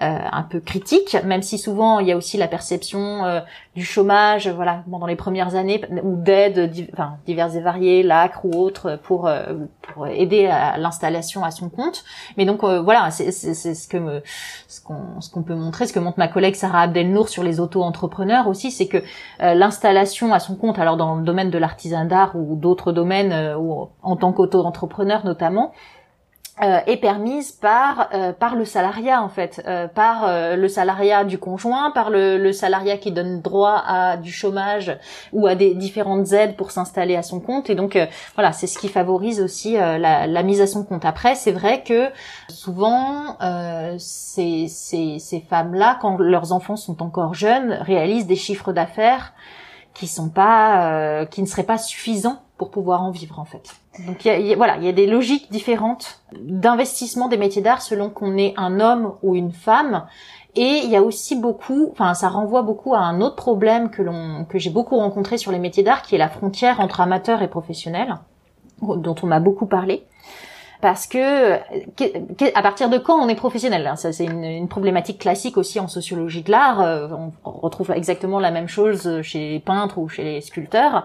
un peu critique, même si souvent il y a aussi la perception euh, du chômage, voilà, bon, dans les premières années, ou d'aides enfin, diverses et variées, l'ACRE ou autres, pour, euh, pour aider à l'installation à son compte. Mais donc voilà, c'est ce que ce qu'on ce qu'on peut montrer, ce que montre ma collègue Sarah Abdelnour sur les auto-entrepreneurs aussi, c'est que l'installation à son compte, alors dans le domaine de l'artisan d'art ou d'autres domaines, ou en tant qu'auto-entrepreneur notamment, euh, est permise par euh, par le salariat en fait, euh, par le salariat du conjoint, par le, le, salariat qui donne droit à du chômage ou à des différentes aides pour s'installer à son compte et donc voilà c'est ce qui favorise aussi la, la, mise à son compte. Après c'est vrai que souvent ces, ces, ces femmes là quand leurs enfants sont encore jeunes réalisent des chiffres d'affaires qui sont pas qui ne seraient pas suffisants pour pouvoir en vivre en fait. Donc il y a, voilà, il y a des logiques différentes d'investissement des métiers d'art selon qu'on est un homme ou une femme. Et il y a aussi beaucoup, enfin ça renvoie beaucoup à un autre problème que l'on que j'ai beaucoup rencontré sur les métiers d'art, qui est la frontière entre amateurs et professionnels, dont on m'a beaucoup parlé parce que, à partir de quand on est professionnel hein, Ça, c'est une, problématique classique aussi en sociologie de l'art. Euh, on retrouve exactement la même chose chez les peintres ou chez les sculpteurs.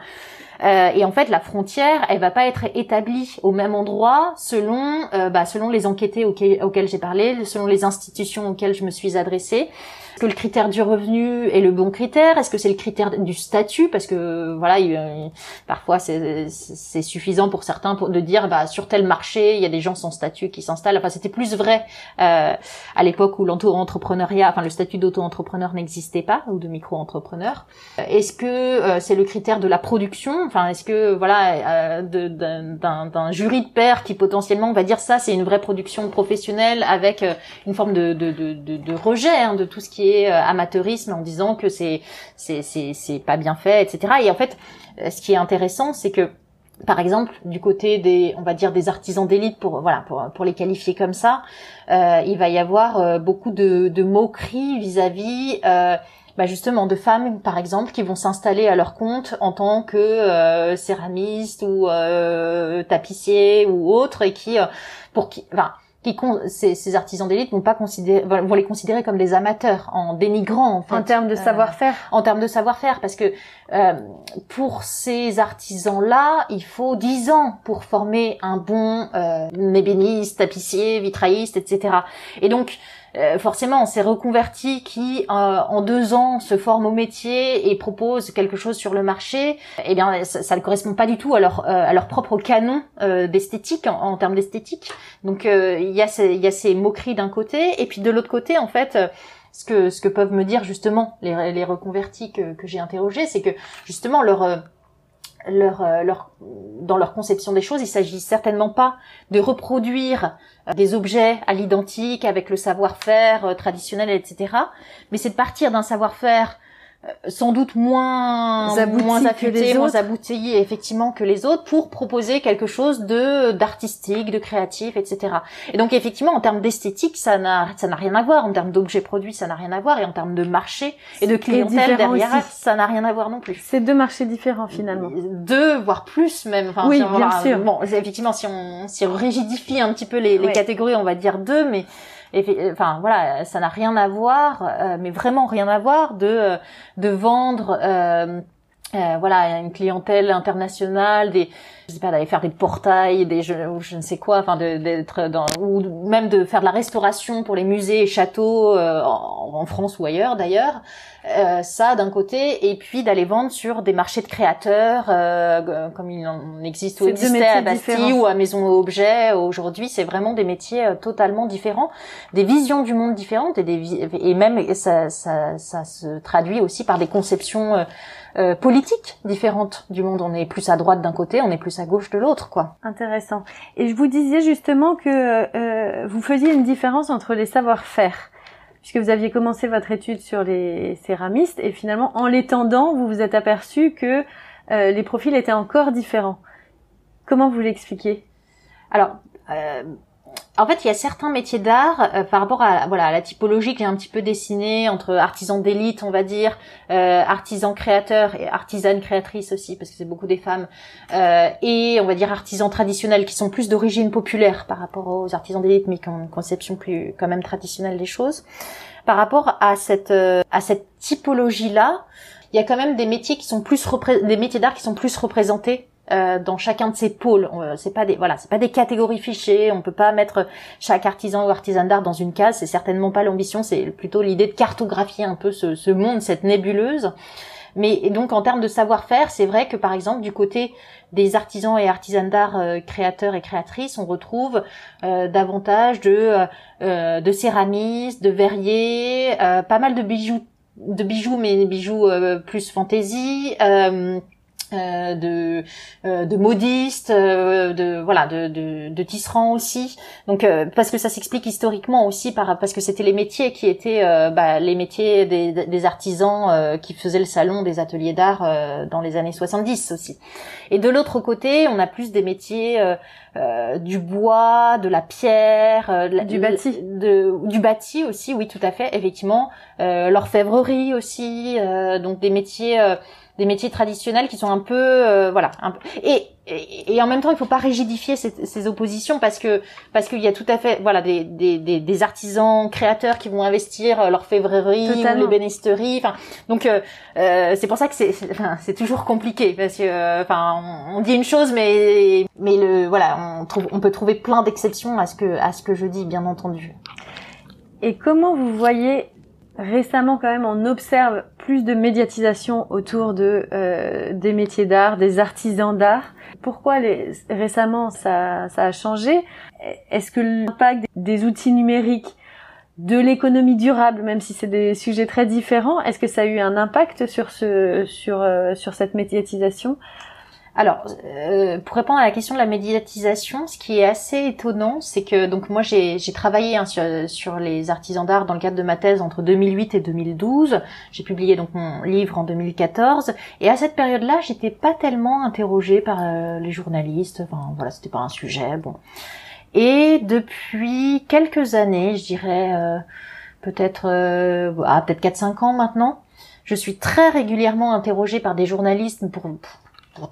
Euh, et en fait, la frontière, elle va pas être établie au même endroit selon, euh, bah, selon les enquêtés auxquels j'ai parlé, selon les institutions auxquelles je me suis adressée. Est-ce que le critère du revenu est le bon critère? Est-ce que c'est le critère du statut? Parce que voilà, il, parfois c'est suffisant pour certains de dire bah sur tel marché il y a des gens sans statut qui s'installent. Enfin c'était plus vrai euh, à l'époque où l'auto-entrepreneuriat, enfin le statut d'auto-entrepreneur n'existait pas ou de micro-entrepreneur. Est-ce que euh, c'est le critère de la production? Enfin est-ce que voilà euh, d'un jury de pairs qui potentiellement va dire ça c'est une vraie production professionnelle avec euh, une forme de, de, de, de rejet hein, de tout ce qui est euh, amateurisme en disant que c'est c'est c'est pas bien fait, etc. Et en fait, euh, ce qui est intéressant, c'est que par exemple, du côté des, on va dire des artisans d'élite, pour voilà, pour, pour les qualifier comme ça, euh, il va y avoir euh, beaucoup de, de moqueries vis-à-vis, euh, bah justement, de femmes, par exemple, qui vont s'installer à leur compte en tant que euh, céramistes ou tapissiers ou autres, et qui, pour qui, enfin, qui ces, ces, artisans d'élite vont pas considérer vont les considérer comme des amateurs en dénigrant en, fait, en termes de euh, savoir-faire. en termes de savoir-faire parce que euh, pour ces artisans là il faut dix ans pour former un bon euh, ébéniste tapissier vitrailliste etc et donc euh, forcément, ces reconvertis qui, euh, en deux ans, se forment au métier et proposent quelque chose sur le marché, eh bien, ça, ne correspond pas du tout à leur, euh, à leur propre canon d'esthétique, en, termes d'esthétique. Donc, il y, a ces, y a ces moqueries d'un côté, et puis de l'autre côté, en fait, ce que, ce que peuvent me dire justement les, les reconvertis que, que j'ai interrogés, c'est que justement leur leur, euh, leur, dans leur conception des choses, il s'agit certainement pas de reproduire euh, des objets à l'identique avec le savoir-faire euh, traditionnel, etc. Mais c'est de partir d'un savoir-faire sans doute moins abouti moins affûté, moins abouti effectivement que les autres pour proposer quelque chose de d'artistique, de créatif, etc. Et donc effectivement en termes d'esthétique ça n'a ça n'a rien à voir, en termes d'objets produits ça n'a rien à voir et en termes de marché et de clientèle derrière ça n'a rien à voir non plus. C'est deux marchés différents finalement. Deux voire plus même. Enfin, oui bien sûr. Bon effectivement si on si on rigidifie un petit peu les, les catégories on va dire deux mais enfin voilà, ça n'a rien à voir, euh, mais vraiment rien à voir de euh, de vendre. Euh, euh, voilà une clientèle internationale des je sais pas d'aller faire des portails des je, ou je ne sais quoi enfin d'être dans ou même de faire de la restauration pour les musées et châteaux en, en, France ou ailleurs d'ailleurs euh, ça d'un côté, et puis d'aller vendre sur des marchés de créateurs, euh, comme il en existe ou existait à Bastille ou à Maison Objet aujourd'hui. C'est vraiment des métiers euh, totalement différents, des visions du monde différentes, et, des, et même ça, ça, ça se traduit aussi par des conceptions euh, politiques différentes du monde. On est plus à droite d'un côté, on est plus à gauche de l'autre, quoi. Intéressant. Et je vous disais justement que vous faisiez une différence entre les savoir-faire puisque vous aviez commencé votre étude sur les céramistes et finalement en l'étendant, vous vous êtes aperçu que euh, les profils étaient encore différents. Comment vous l'expliquez Alors, euh, en fait, il y a certains métiers d'art euh, par rapport à voilà à la typologie que j'ai un petit peu dessinée entre artisans d'élite, on va dire, euh, artisans créateurs et artisanes créatrices aussi, parce que c'est beaucoup des femmes, euh, et on va dire artisans traditionnels qui sont plus d'origine populaire par rapport aux artisans d'élite, mais qui ont une conception plus quand même traditionnelle des choses. Par rapport à cette euh, à cette typologie là, il y a quand même des métiers qui sont plus des métiers d'art qui sont plus représentés euh, dans chacun de ces pôles. Euh, c'est pas des voilà, c'est pas des catégories fichées. On peut pas mettre chaque artisan ou artisan d'art dans une case. C'est certainement pas l'ambition. C'est plutôt l'idée de cartographier un peu ce, ce monde, cette nébuleuse. Mais et donc en termes de savoir-faire, c'est vrai que par exemple du côté des artisans et artisanes d'art euh, créateurs et créatrices, on retrouve davantage de de céramistes, de verriers, pas mal de bijoux, de bijoux mais bijoux plus fantaisie euh, de euh, de modistes, euh, de voilà, de, de, de tisserands aussi. Donc parce que ça s'explique historiquement aussi par parce que c'était les métiers qui étaient bah, les métiers des, des artisans qui faisaient le salon des ateliers d'art dans les années 70 aussi. Et de l'autre côté, on a plus des métiers du bois, de la pierre, du bâti, de, du bâti aussi, oui tout à fait, effectivement, l'orfèvrerie aussi, donc des métiers des métiers traditionnels qui sont un peu euh, voilà un peu... Et, et, en même temps il faut pas rigidifier ces, ces oppositions parce que parce qu'il y a tout à fait voilà des, des, des, des artisans créateurs qui vont investir euh, leur févrerie ou les bénisteries enfin donc euh, euh, c'est pour ça que c'est c'est toujours compliqué parce que enfin on, dit une chose mais mais le voilà on trouve on peut trouver plein d'exceptions à ce que à ce que je dis bien entendu. Et comment vous voyez récemment quand même on observe plus de médiatisation autour de euh, des métiers d'art, des artisans d'art. Pourquoi récemment ça, a changé? Est-ce que l'impact des outils numériques, de l'économie durable, même si c'est des sujets très différents, est-ce que ça a eu un impact sur euh, sur cette médiatisation? Alors, euh, pour répondre à la question de la médiatisation, ce qui est assez étonnant, c'est que donc moi j'ai travaillé hein, sur, les artisans d'art dans le cadre de ma thèse entre 2008 et 2012. J'ai publié donc mon livre en 2014 et à cette période-là, j'étais pas tellement interrogée par euh, les journalistes. Enfin voilà, c'était pas un sujet. Bon. Et depuis quelques années, je dirais euh, peut-être ah, peut-être 4-5 ans maintenant, je suis très régulièrement interrogée par des journalistes pour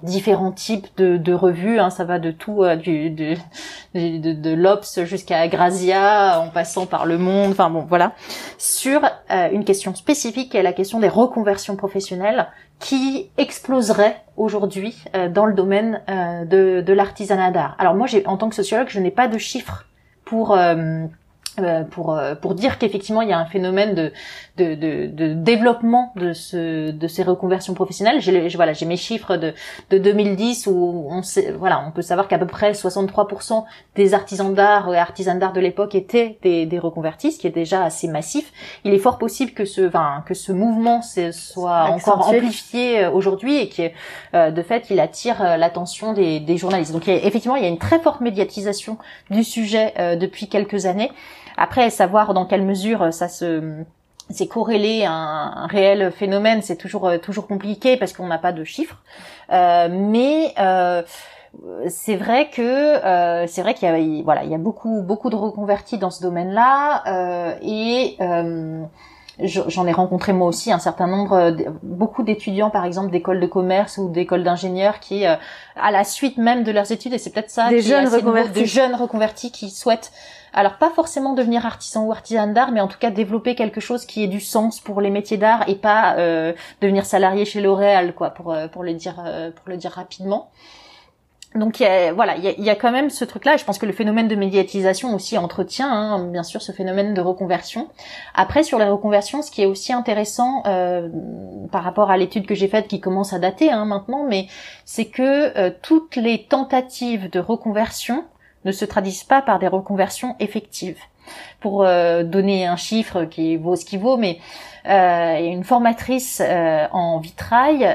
différents types de, de revues. Hein, ça va de tout, euh, de, de, l'Obs jusqu'à Grazia, en passant par Le Monde. Enfin bon, voilà. Sur euh, une question spécifique, qui est la question des reconversions professionnelles, qui exploserait aujourd'hui euh, dans le domaine de, de l'artisanat d'art. Alors moi, j'ai en tant que sociologue, je n'ai pas de chiffres pour euh, pour euh, pour dire qu'effectivement il y a un phénomène de de, de, de développement de ce de ces reconversions professionnelles. J'ai voilà j'ai mes chiffres de de 2010 où on sait voilà on peut savoir qu'à peu près 63% des artisans d'art et artisans d'art de l'époque étaient des, des reconvertis ce qui est déjà assez massif. Il est fort possible que ce enfin que ce mouvement soit encore amplifié euh, aujourd'hui et que de fait il attire l'attention des, des journalistes. Donc effectivement il y a une très forte médiatisation du sujet depuis quelques années après, savoir dans quelle mesure ça se c'est corrélé à un, réel phénomène, c'est toujours euh, toujours compliqué parce qu'on n'a pas de chiffres. Euh, mais euh, c'est vrai que euh, c'est vrai qu'il y a voilà il y a beaucoup beaucoup de reconvertis dans ce domaine-là euh, et euh, j'en ai rencontré moi aussi un certain nombre, beaucoup d'étudiants par exemple d'écoles de commerce ou d'écoles d'ingénieurs qui, à la suite même de leurs études, et c'est peut-être ça, des jeunes reconvertis, des jeunes reconvertis qui souhaitent alors pas forcément devenir artisan ou artisane d'art, mais en tout cas développer quelque chose qui ait du sens pour les métiers d'art et pas euh, devenir salarié chez L'Oréal, quoi, pour euh, pour le dire euh, pour le dire rapidement. Donc voilà, il y a, quand même ce truc-là. Je pense que le phénomène de médiatisation aussi entretient, hein, bien sûr, ce phénomène de reconversion. Après, sur les reconversions, ce qui est aussi intéressant par rapport à l'étude que j'ai faite, qui commence à dater hein, maintenant, mais c'est que toutes les tentatives de reconversion ne se traduisent pas par des reconversions effectives. Pour euh, donner un chiffre qui vaut ce qui vaut, mais euh, une formatrice euh, en vitrail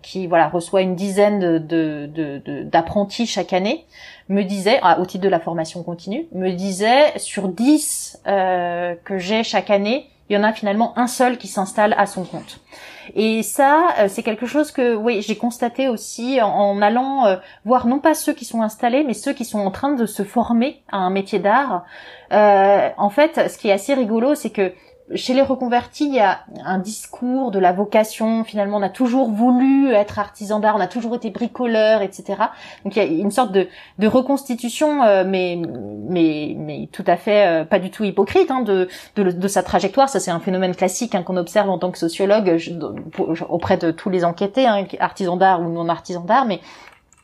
qui voilà reçoit une dizaine de, d'apprentis chaque année, me disait, ah, au titre de la formation continue, me disait sur 10 que j'ai chaque année, il y en a finalement un seul qui s'installe à son compte. Et ça, euh, c'est quelque chose que oui, j'ai constaté aussi en, allant euh, voir non pas ceux qui sont installés, mais ceux qui sont en train de se former à un métier d'art. Euh, en fait, ce qui est assez rigolo, c'est que chez les reconvertis, il y a un discours de la vocation. Finalement, on a toujours voulu être artisan d'art, on a toujours été bricoleur, etc. Donc il y a une sorte de, reconstitution, euh, mais, mais, mais tout à fait euh, pas du tout hypocrite hein, de, de, de, sa trajectoire. Ça, c'est un phénomène classique hein, qu'on observe en tant que sociologue auprès de tous les enquêtés, hein, artisans d'art ou non artisans d'art, mais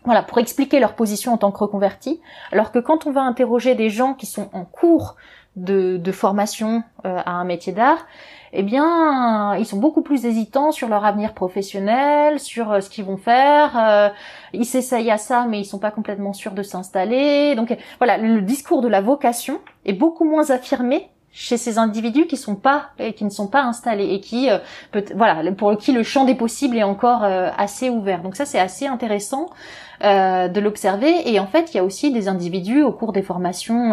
voilà, pour expliquer leur position en tant que reconvertis. Alors que quand on va interroger des gens qui sont en cours de, formation euh, à un métier d'art, eh bien, ils sont beaucoup plus hésitants sur leur avenir professionnel, sur euh, ce qu'ils vont faire. Euh, ils s'essayent à ça, mais ils sont pas complètement sûrs de s'installer. Donc voilà, le discours de la vocation est beaucoup moins affirmé chez ces individus qui sont pas et qui ne sont pas installés et qui peut, voilà pour qui le champ des possibles est encore assez ouvert. Donc ça c'est assez intéressant de l'observer. Et en fait il y a aussi des individus au cours des formations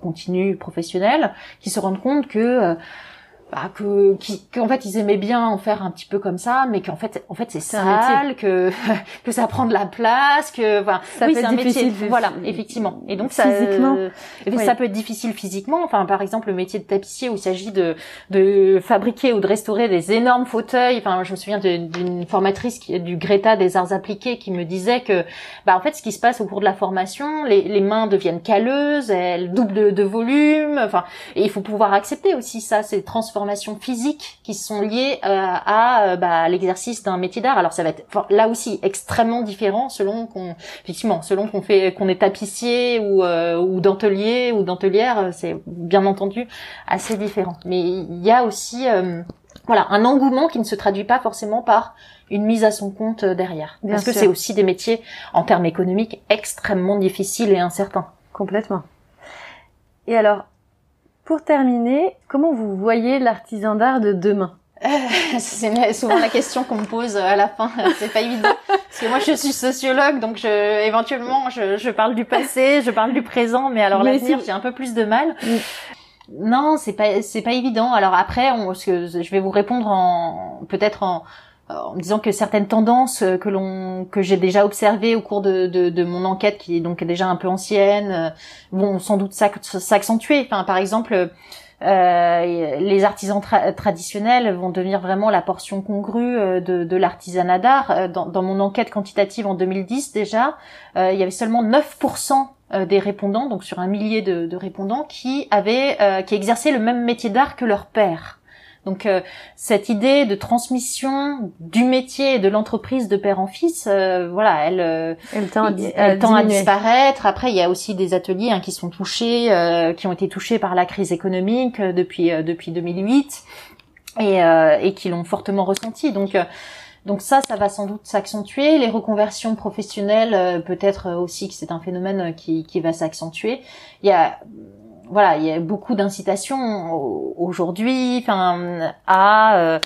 continues professionnelles qui se rendent compte que bah, que qu'en fait ils aimaient bien en faire un petit peu comme ça mais qu'en fait en fait c'est sale que que ça prend de la place que enfin ça oui, c'est un métier. voilà effectivement. Et donc ça physiquement. ça peut être difficile physiquement. Enfin par exemple le métier de tapissier où il s'agit de de fabriquer ou de restaurer des énormes fauteuils. Enfin je me souviens d'une formatrice qui du Greta des arts appliqués qui me disait que bah en fait ce qui se passe au cours de la formation les, les mains deviennent calleuses elles doublent de, de volume. Enfin et il faut pouvoir accepter aussi ça c'est transformer transformations physiques qui sont liées euh, à euh, bah, l'exercice d'un métier d'art. Alors ça va être là aussi extrêmement différent selon qu'on effectivement selon qu'on fait qu'on est tapissier ou euh, ou dentelier ou dentelière, c'est bien entendu assez différent. Mais il y a aussi voilà un engouement qui ne se traduit pas forcément par une mise à son compte derrière. Parce que c'est aussi des métiers en termes économiques extrêmement difficiles et incertains. Complètement. Et alors, pour terminer, comment vous voyez l'artisan d'art de demain? C'est souvent la question qu'on me pose à la fin. C'est pas évident parce que moi je suis sociologue, donc je, éventuellement je, je parle du passé, je parle du présent, mais alors l'avenir j'ai un peu plus de mal. Non, c'est pas c'est pas évident. Alors après, on, que je vais vous répondre en peut-être en en disant que certaines tendances euh, que l'on que j'ai déjà observées au cours de, de, de, mon enquête qui est donc déjà un peu ancienne euh, vont sans doute s'accentuer. Enfin, par exemple, euh, les artisans traditionnels vont devenir vraiment la portion congrue euh, de, de l'artisanat d'art. Dans, dans, mon enquête quantitative en 2010 déjà, euh, il y avait seulement 9% des répondants, donc sur un millier de, de répondants, qui avaient, qui exerçaient le même métier d'art que leur père. Donc euh, cette idée de transmission du métier et de l'entreprise de père en fils, euh, voilà, elle, euh, elle tend, à, disparaître. Après, il y a aussi des ateliers hein, qui sont touchés, qui ont été touchés par la crise économique depuis depuis 2008 et, et qui l'ont fortement ressenti. Donc donc ça, ça va sans doute s'accentuer. Les reconversions professionnelles, peut-être aussi que c'est un phénomène qui, qui va s'accentuer. Il y a voilà, il y a beaucoup d'incitations aujourd'hui, enfin, à euh,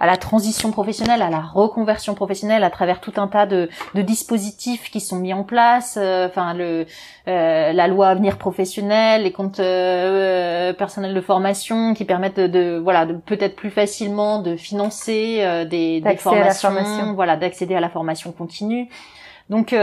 à la transition professionnelle, à la reconversion professionnelle, à travers tout un tas de, de dispositifs qui sont mis en place, euh, enfin le euh, la loi avenir professionnel, les comptes personnels de formation qui permettent de, voilà de peut-être plus facilement de financer des, des formations, voilà d'accéder à la formation continue. Donc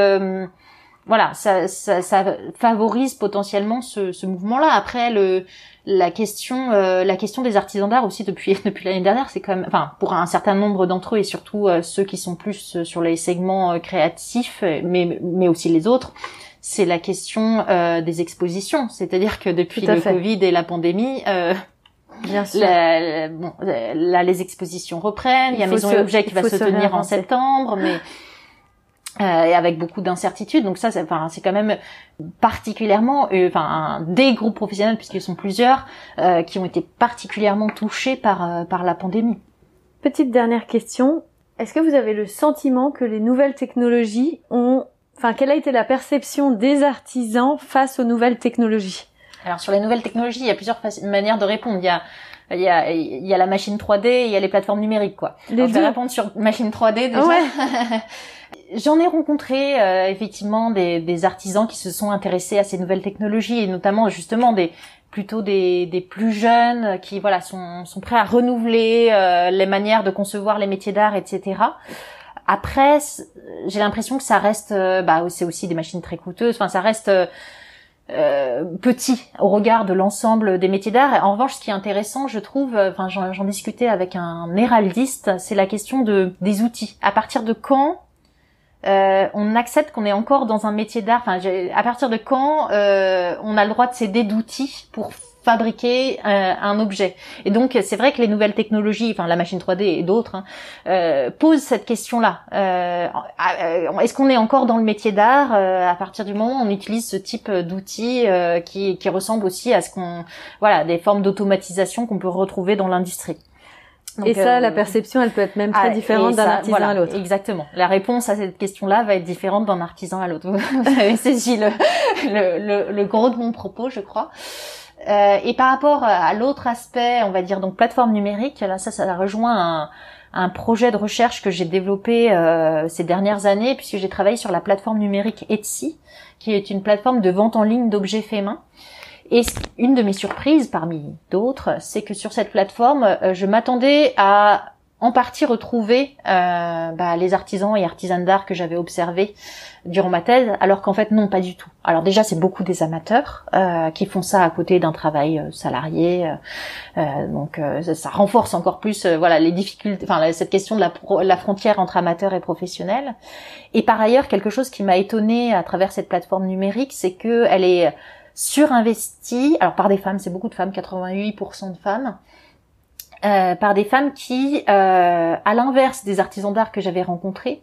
voilà, ça, ça, ça, favorise potentiellement ce, ce mouvement-là. Après, le, la question, euh, la question des artisans d'art aussi depuis depuis l'année dernière, c'est quand même, enfin, pour un certain nombre d'entre eux et surtout euh, ceux qui sont plus euh, sur les segments créatifs, mais mais aussi les autres, c'est la question des expositions. C'est-à-dire que depuis le Covid et la pandémie. Bien sûr. bon, là, les expositions reprennent. Il, y a Maison et Objet qui va se tenir en septembre, mais euh, et avec beaucoup d'incertitudes. Donc ça, c'est, enfin, c'est quand même particulièrement, euh, enfin, des groupes professionnels puisqu'ils sont plusieurs euh, qui ont été particulièrement touchés par par la pandémie. Petite dernière question est-ce que vous avez le sentiment que les nouvelles technologies ont, enfin, quelle a été la perception des artisans face aux nouvelles technologies? Alors sur les nouvelles technologies, il y a plusieurs manières de répondre. Il y a il y a, il y a la machine 3D et il y a les plateformes numériques quoi. Les je vais répondre sur machine 3D déjà. Ouais. J'en ai rencontré euh, effectivement des, des, artisans qui se sont intéressés à ces nouvelles technologies et notamment justement des plutôt des, des plus jeunes qui voilà sont, sont prêts à renouveler euh, les manières de concevoir les métiers d'art, etc. Après, j'ai l'impression que ça reste, euh, bah c'est aussi des machines très coûteuses. Enfin, ça reste petit au regard de l'ensemble des métiers d'art. En revanche, ce qui est intéressant, je trouve, enfin j'en discutais avec un héraldiste, c'est la question de des outils. À partir de quand euh, on accepte qu'on est encore dans un métier d'art? Enfin, à partir de quand euh, on a le droit de céder d'outils pour fabriquer euh, un objet. Et donc c'est vrai que les nouvelles technologies, enfin la machine 3D et d'autres, hein, posent cette question-là. Est-ce qu'on est encore dans le métier d'art à partir du moment où on utilise ce type d'outils qui, qui ressemble aussi à ce qu'on, voilà, des formes d'automatisation qu'on peut retrouver dans l'industrie et ça, la euh, perception, elle peut être même très ah, différente d'un artisan à l'autre. Exactement. La réponse à cette question-là va être différente d'un artisan à l'autre. Vous avez saisi le, le, le, gros de mon propos, je crois. Euh, et par rapport à l'autre aspect, on va dire donc plateforme numérique, là ça, ça rejoint un, projet de recherche que j'ai développé euh, ces dernières années, puisque j'ai travaillé sur la plateforme numérique Etsy, qui est une plateforme de vente en ligne d'objets faits main. Et une de mes surprises parmi d'autres, c'est que sur cette plateforme, euh, je m'attendais à en partie retrouver euh, bah, les artisans et artisanes d'art que j'avais observés durant ma thèse, alors qu'en fait non, pas du tout. Alors déjà, c'est beaucoup des amateurs euh, qui font ça à côté d'un travail euh, salarié, euh, donc ça, renforce encore plus voilà les difficultés, enfin cette question de la, la frontière entre amateurs et professionnels. Et par ailleurs, quelque chose qui m'a étonnée à travers cette plateforme numérique, c'est que elle est surinvestie, alors par des femmes, c'est beaucoup de femmes, 88% de femmes, euh, par des femmes qui, euh, à l'inverse des artisans d'art que j'avais rencontrés,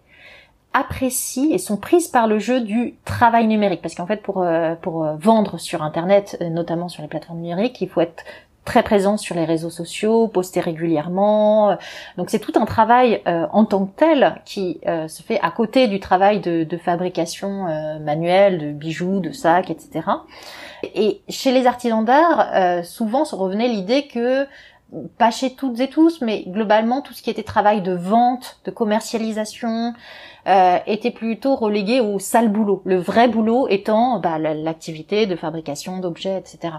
apprécient et sont prises par le jeu du travail numérique. Parce qu'en fait, pour, euh, pour vendre sur Internet, notamment sur les plateformes numériques, il faut être très présent sur les réseaux sociaux, poster régulièrement. Donc c'est tout un travail en tant que tel qui se fait à côté du travail de, de fabrication manuelle, de bijoux, de sacs, etc. Et chez les artisans d'art, souvent se revenait l'idée que pas chez toutes et tous, mais globalement tout ce qui était travail de vente, de commercialisation, euh, était plutôt relégué au sale boulot. Le vrai boulot étant bah, l'activité de fabrication d'objets, etc.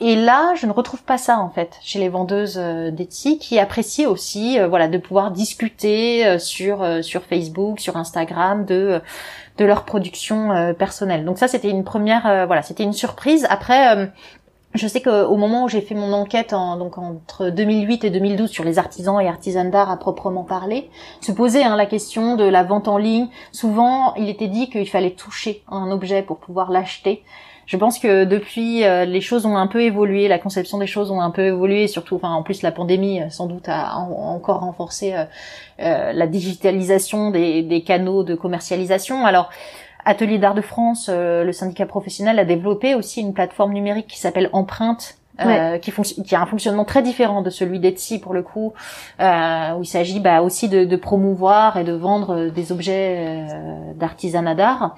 Et là, je ne retrouve pas ça en fait chez les vendeuses euh, d'Etsy qui apprécient aussi, euh, voilà, de pouvoir discuter sur sur Facebook, sur Instagram de de leur production personnelle. Donc ça, c'était une première, voilà, c'était une surprise. Après, je sais qu'au moment où j'ai fait mon enquête, en, donc entre 2008 et 2012 sur les artisans et artisanes d'art à proprement parler, se posait hein, la question de la vente en ligne. Souvent, il était dit qu'il fallait toucher un objet pour pouvoir l'acheter. Je pense que depuis, euh, les choses ont un peu évolué, la conception des choses ont un peu évolué, surtout, en plus, la pandémie, euh, sans doute, a encore renforcé euh, la digitalisation des, des canaux de commercialisation. Alors, Atelier d'art de France, euh, le syndicat professionnel a développé aussi une plateforme numérique qui s'appelle Empreinte. Euh, qui, qui, a un fonctionnement très différent de celui d'Etsy pour le coup, euh, où il s'agit bah, aussi de, de, promouvoir et de vendre des objets d'artisanat d'art.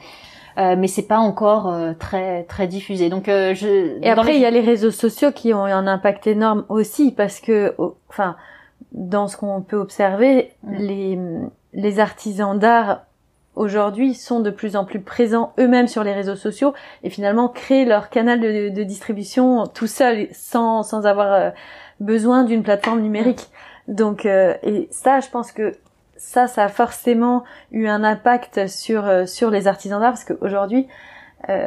mais c'est pas encore très très diffusé. Donc je, et après il y a les réseaux sociaux qui ont un impact énorme aussi parce que enfin dans ce qu'on peut observer mm. les les artisans d'art aujourd'hui sont de plus en plus présents eux-mêmes sur les réseaux sociaux et finalement créent leur canal de, distribution tout seul sans, sans avoir euh, besoin d'une plateforme numérique. Donc euh, et ça je pense que ça ça a forcément eu un impact sur euh, sur les artisans d'art parce qu'aujourd'hui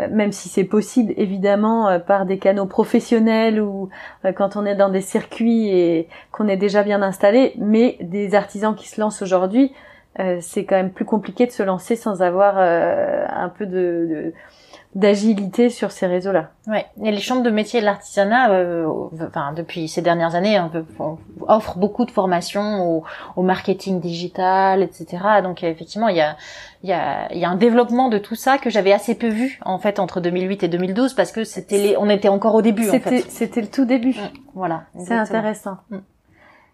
même si c'est possible évidemment par des canaux professionnels ou quand on est dans des circuits et qu'on est déjà bien installé, mais des artisans qui se lancent aujourd'hui, euh, c'est quand même plus compliqué de se lancer sans avoir euh, un peu de, d'agilité sur ces réseaux-là. Ouais. Et les chambres de métiers de l'artisanat, euh, enfin depuis ces dernières années, offrent beaucoup de formations au, au, marketing digital, etc. Donc effectivement, il y a, il y a, il y a un développement de tout ça que j'avais assez peu vu en fait entre 2008 et 2012 parce que c'était les, on était encore au début. C'était, en fait. c'était le tout début. Mm. Voilà. C'est intéressant. Mm.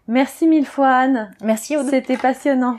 Merci mille fois Anne. Merci Aude. C'était passionnant.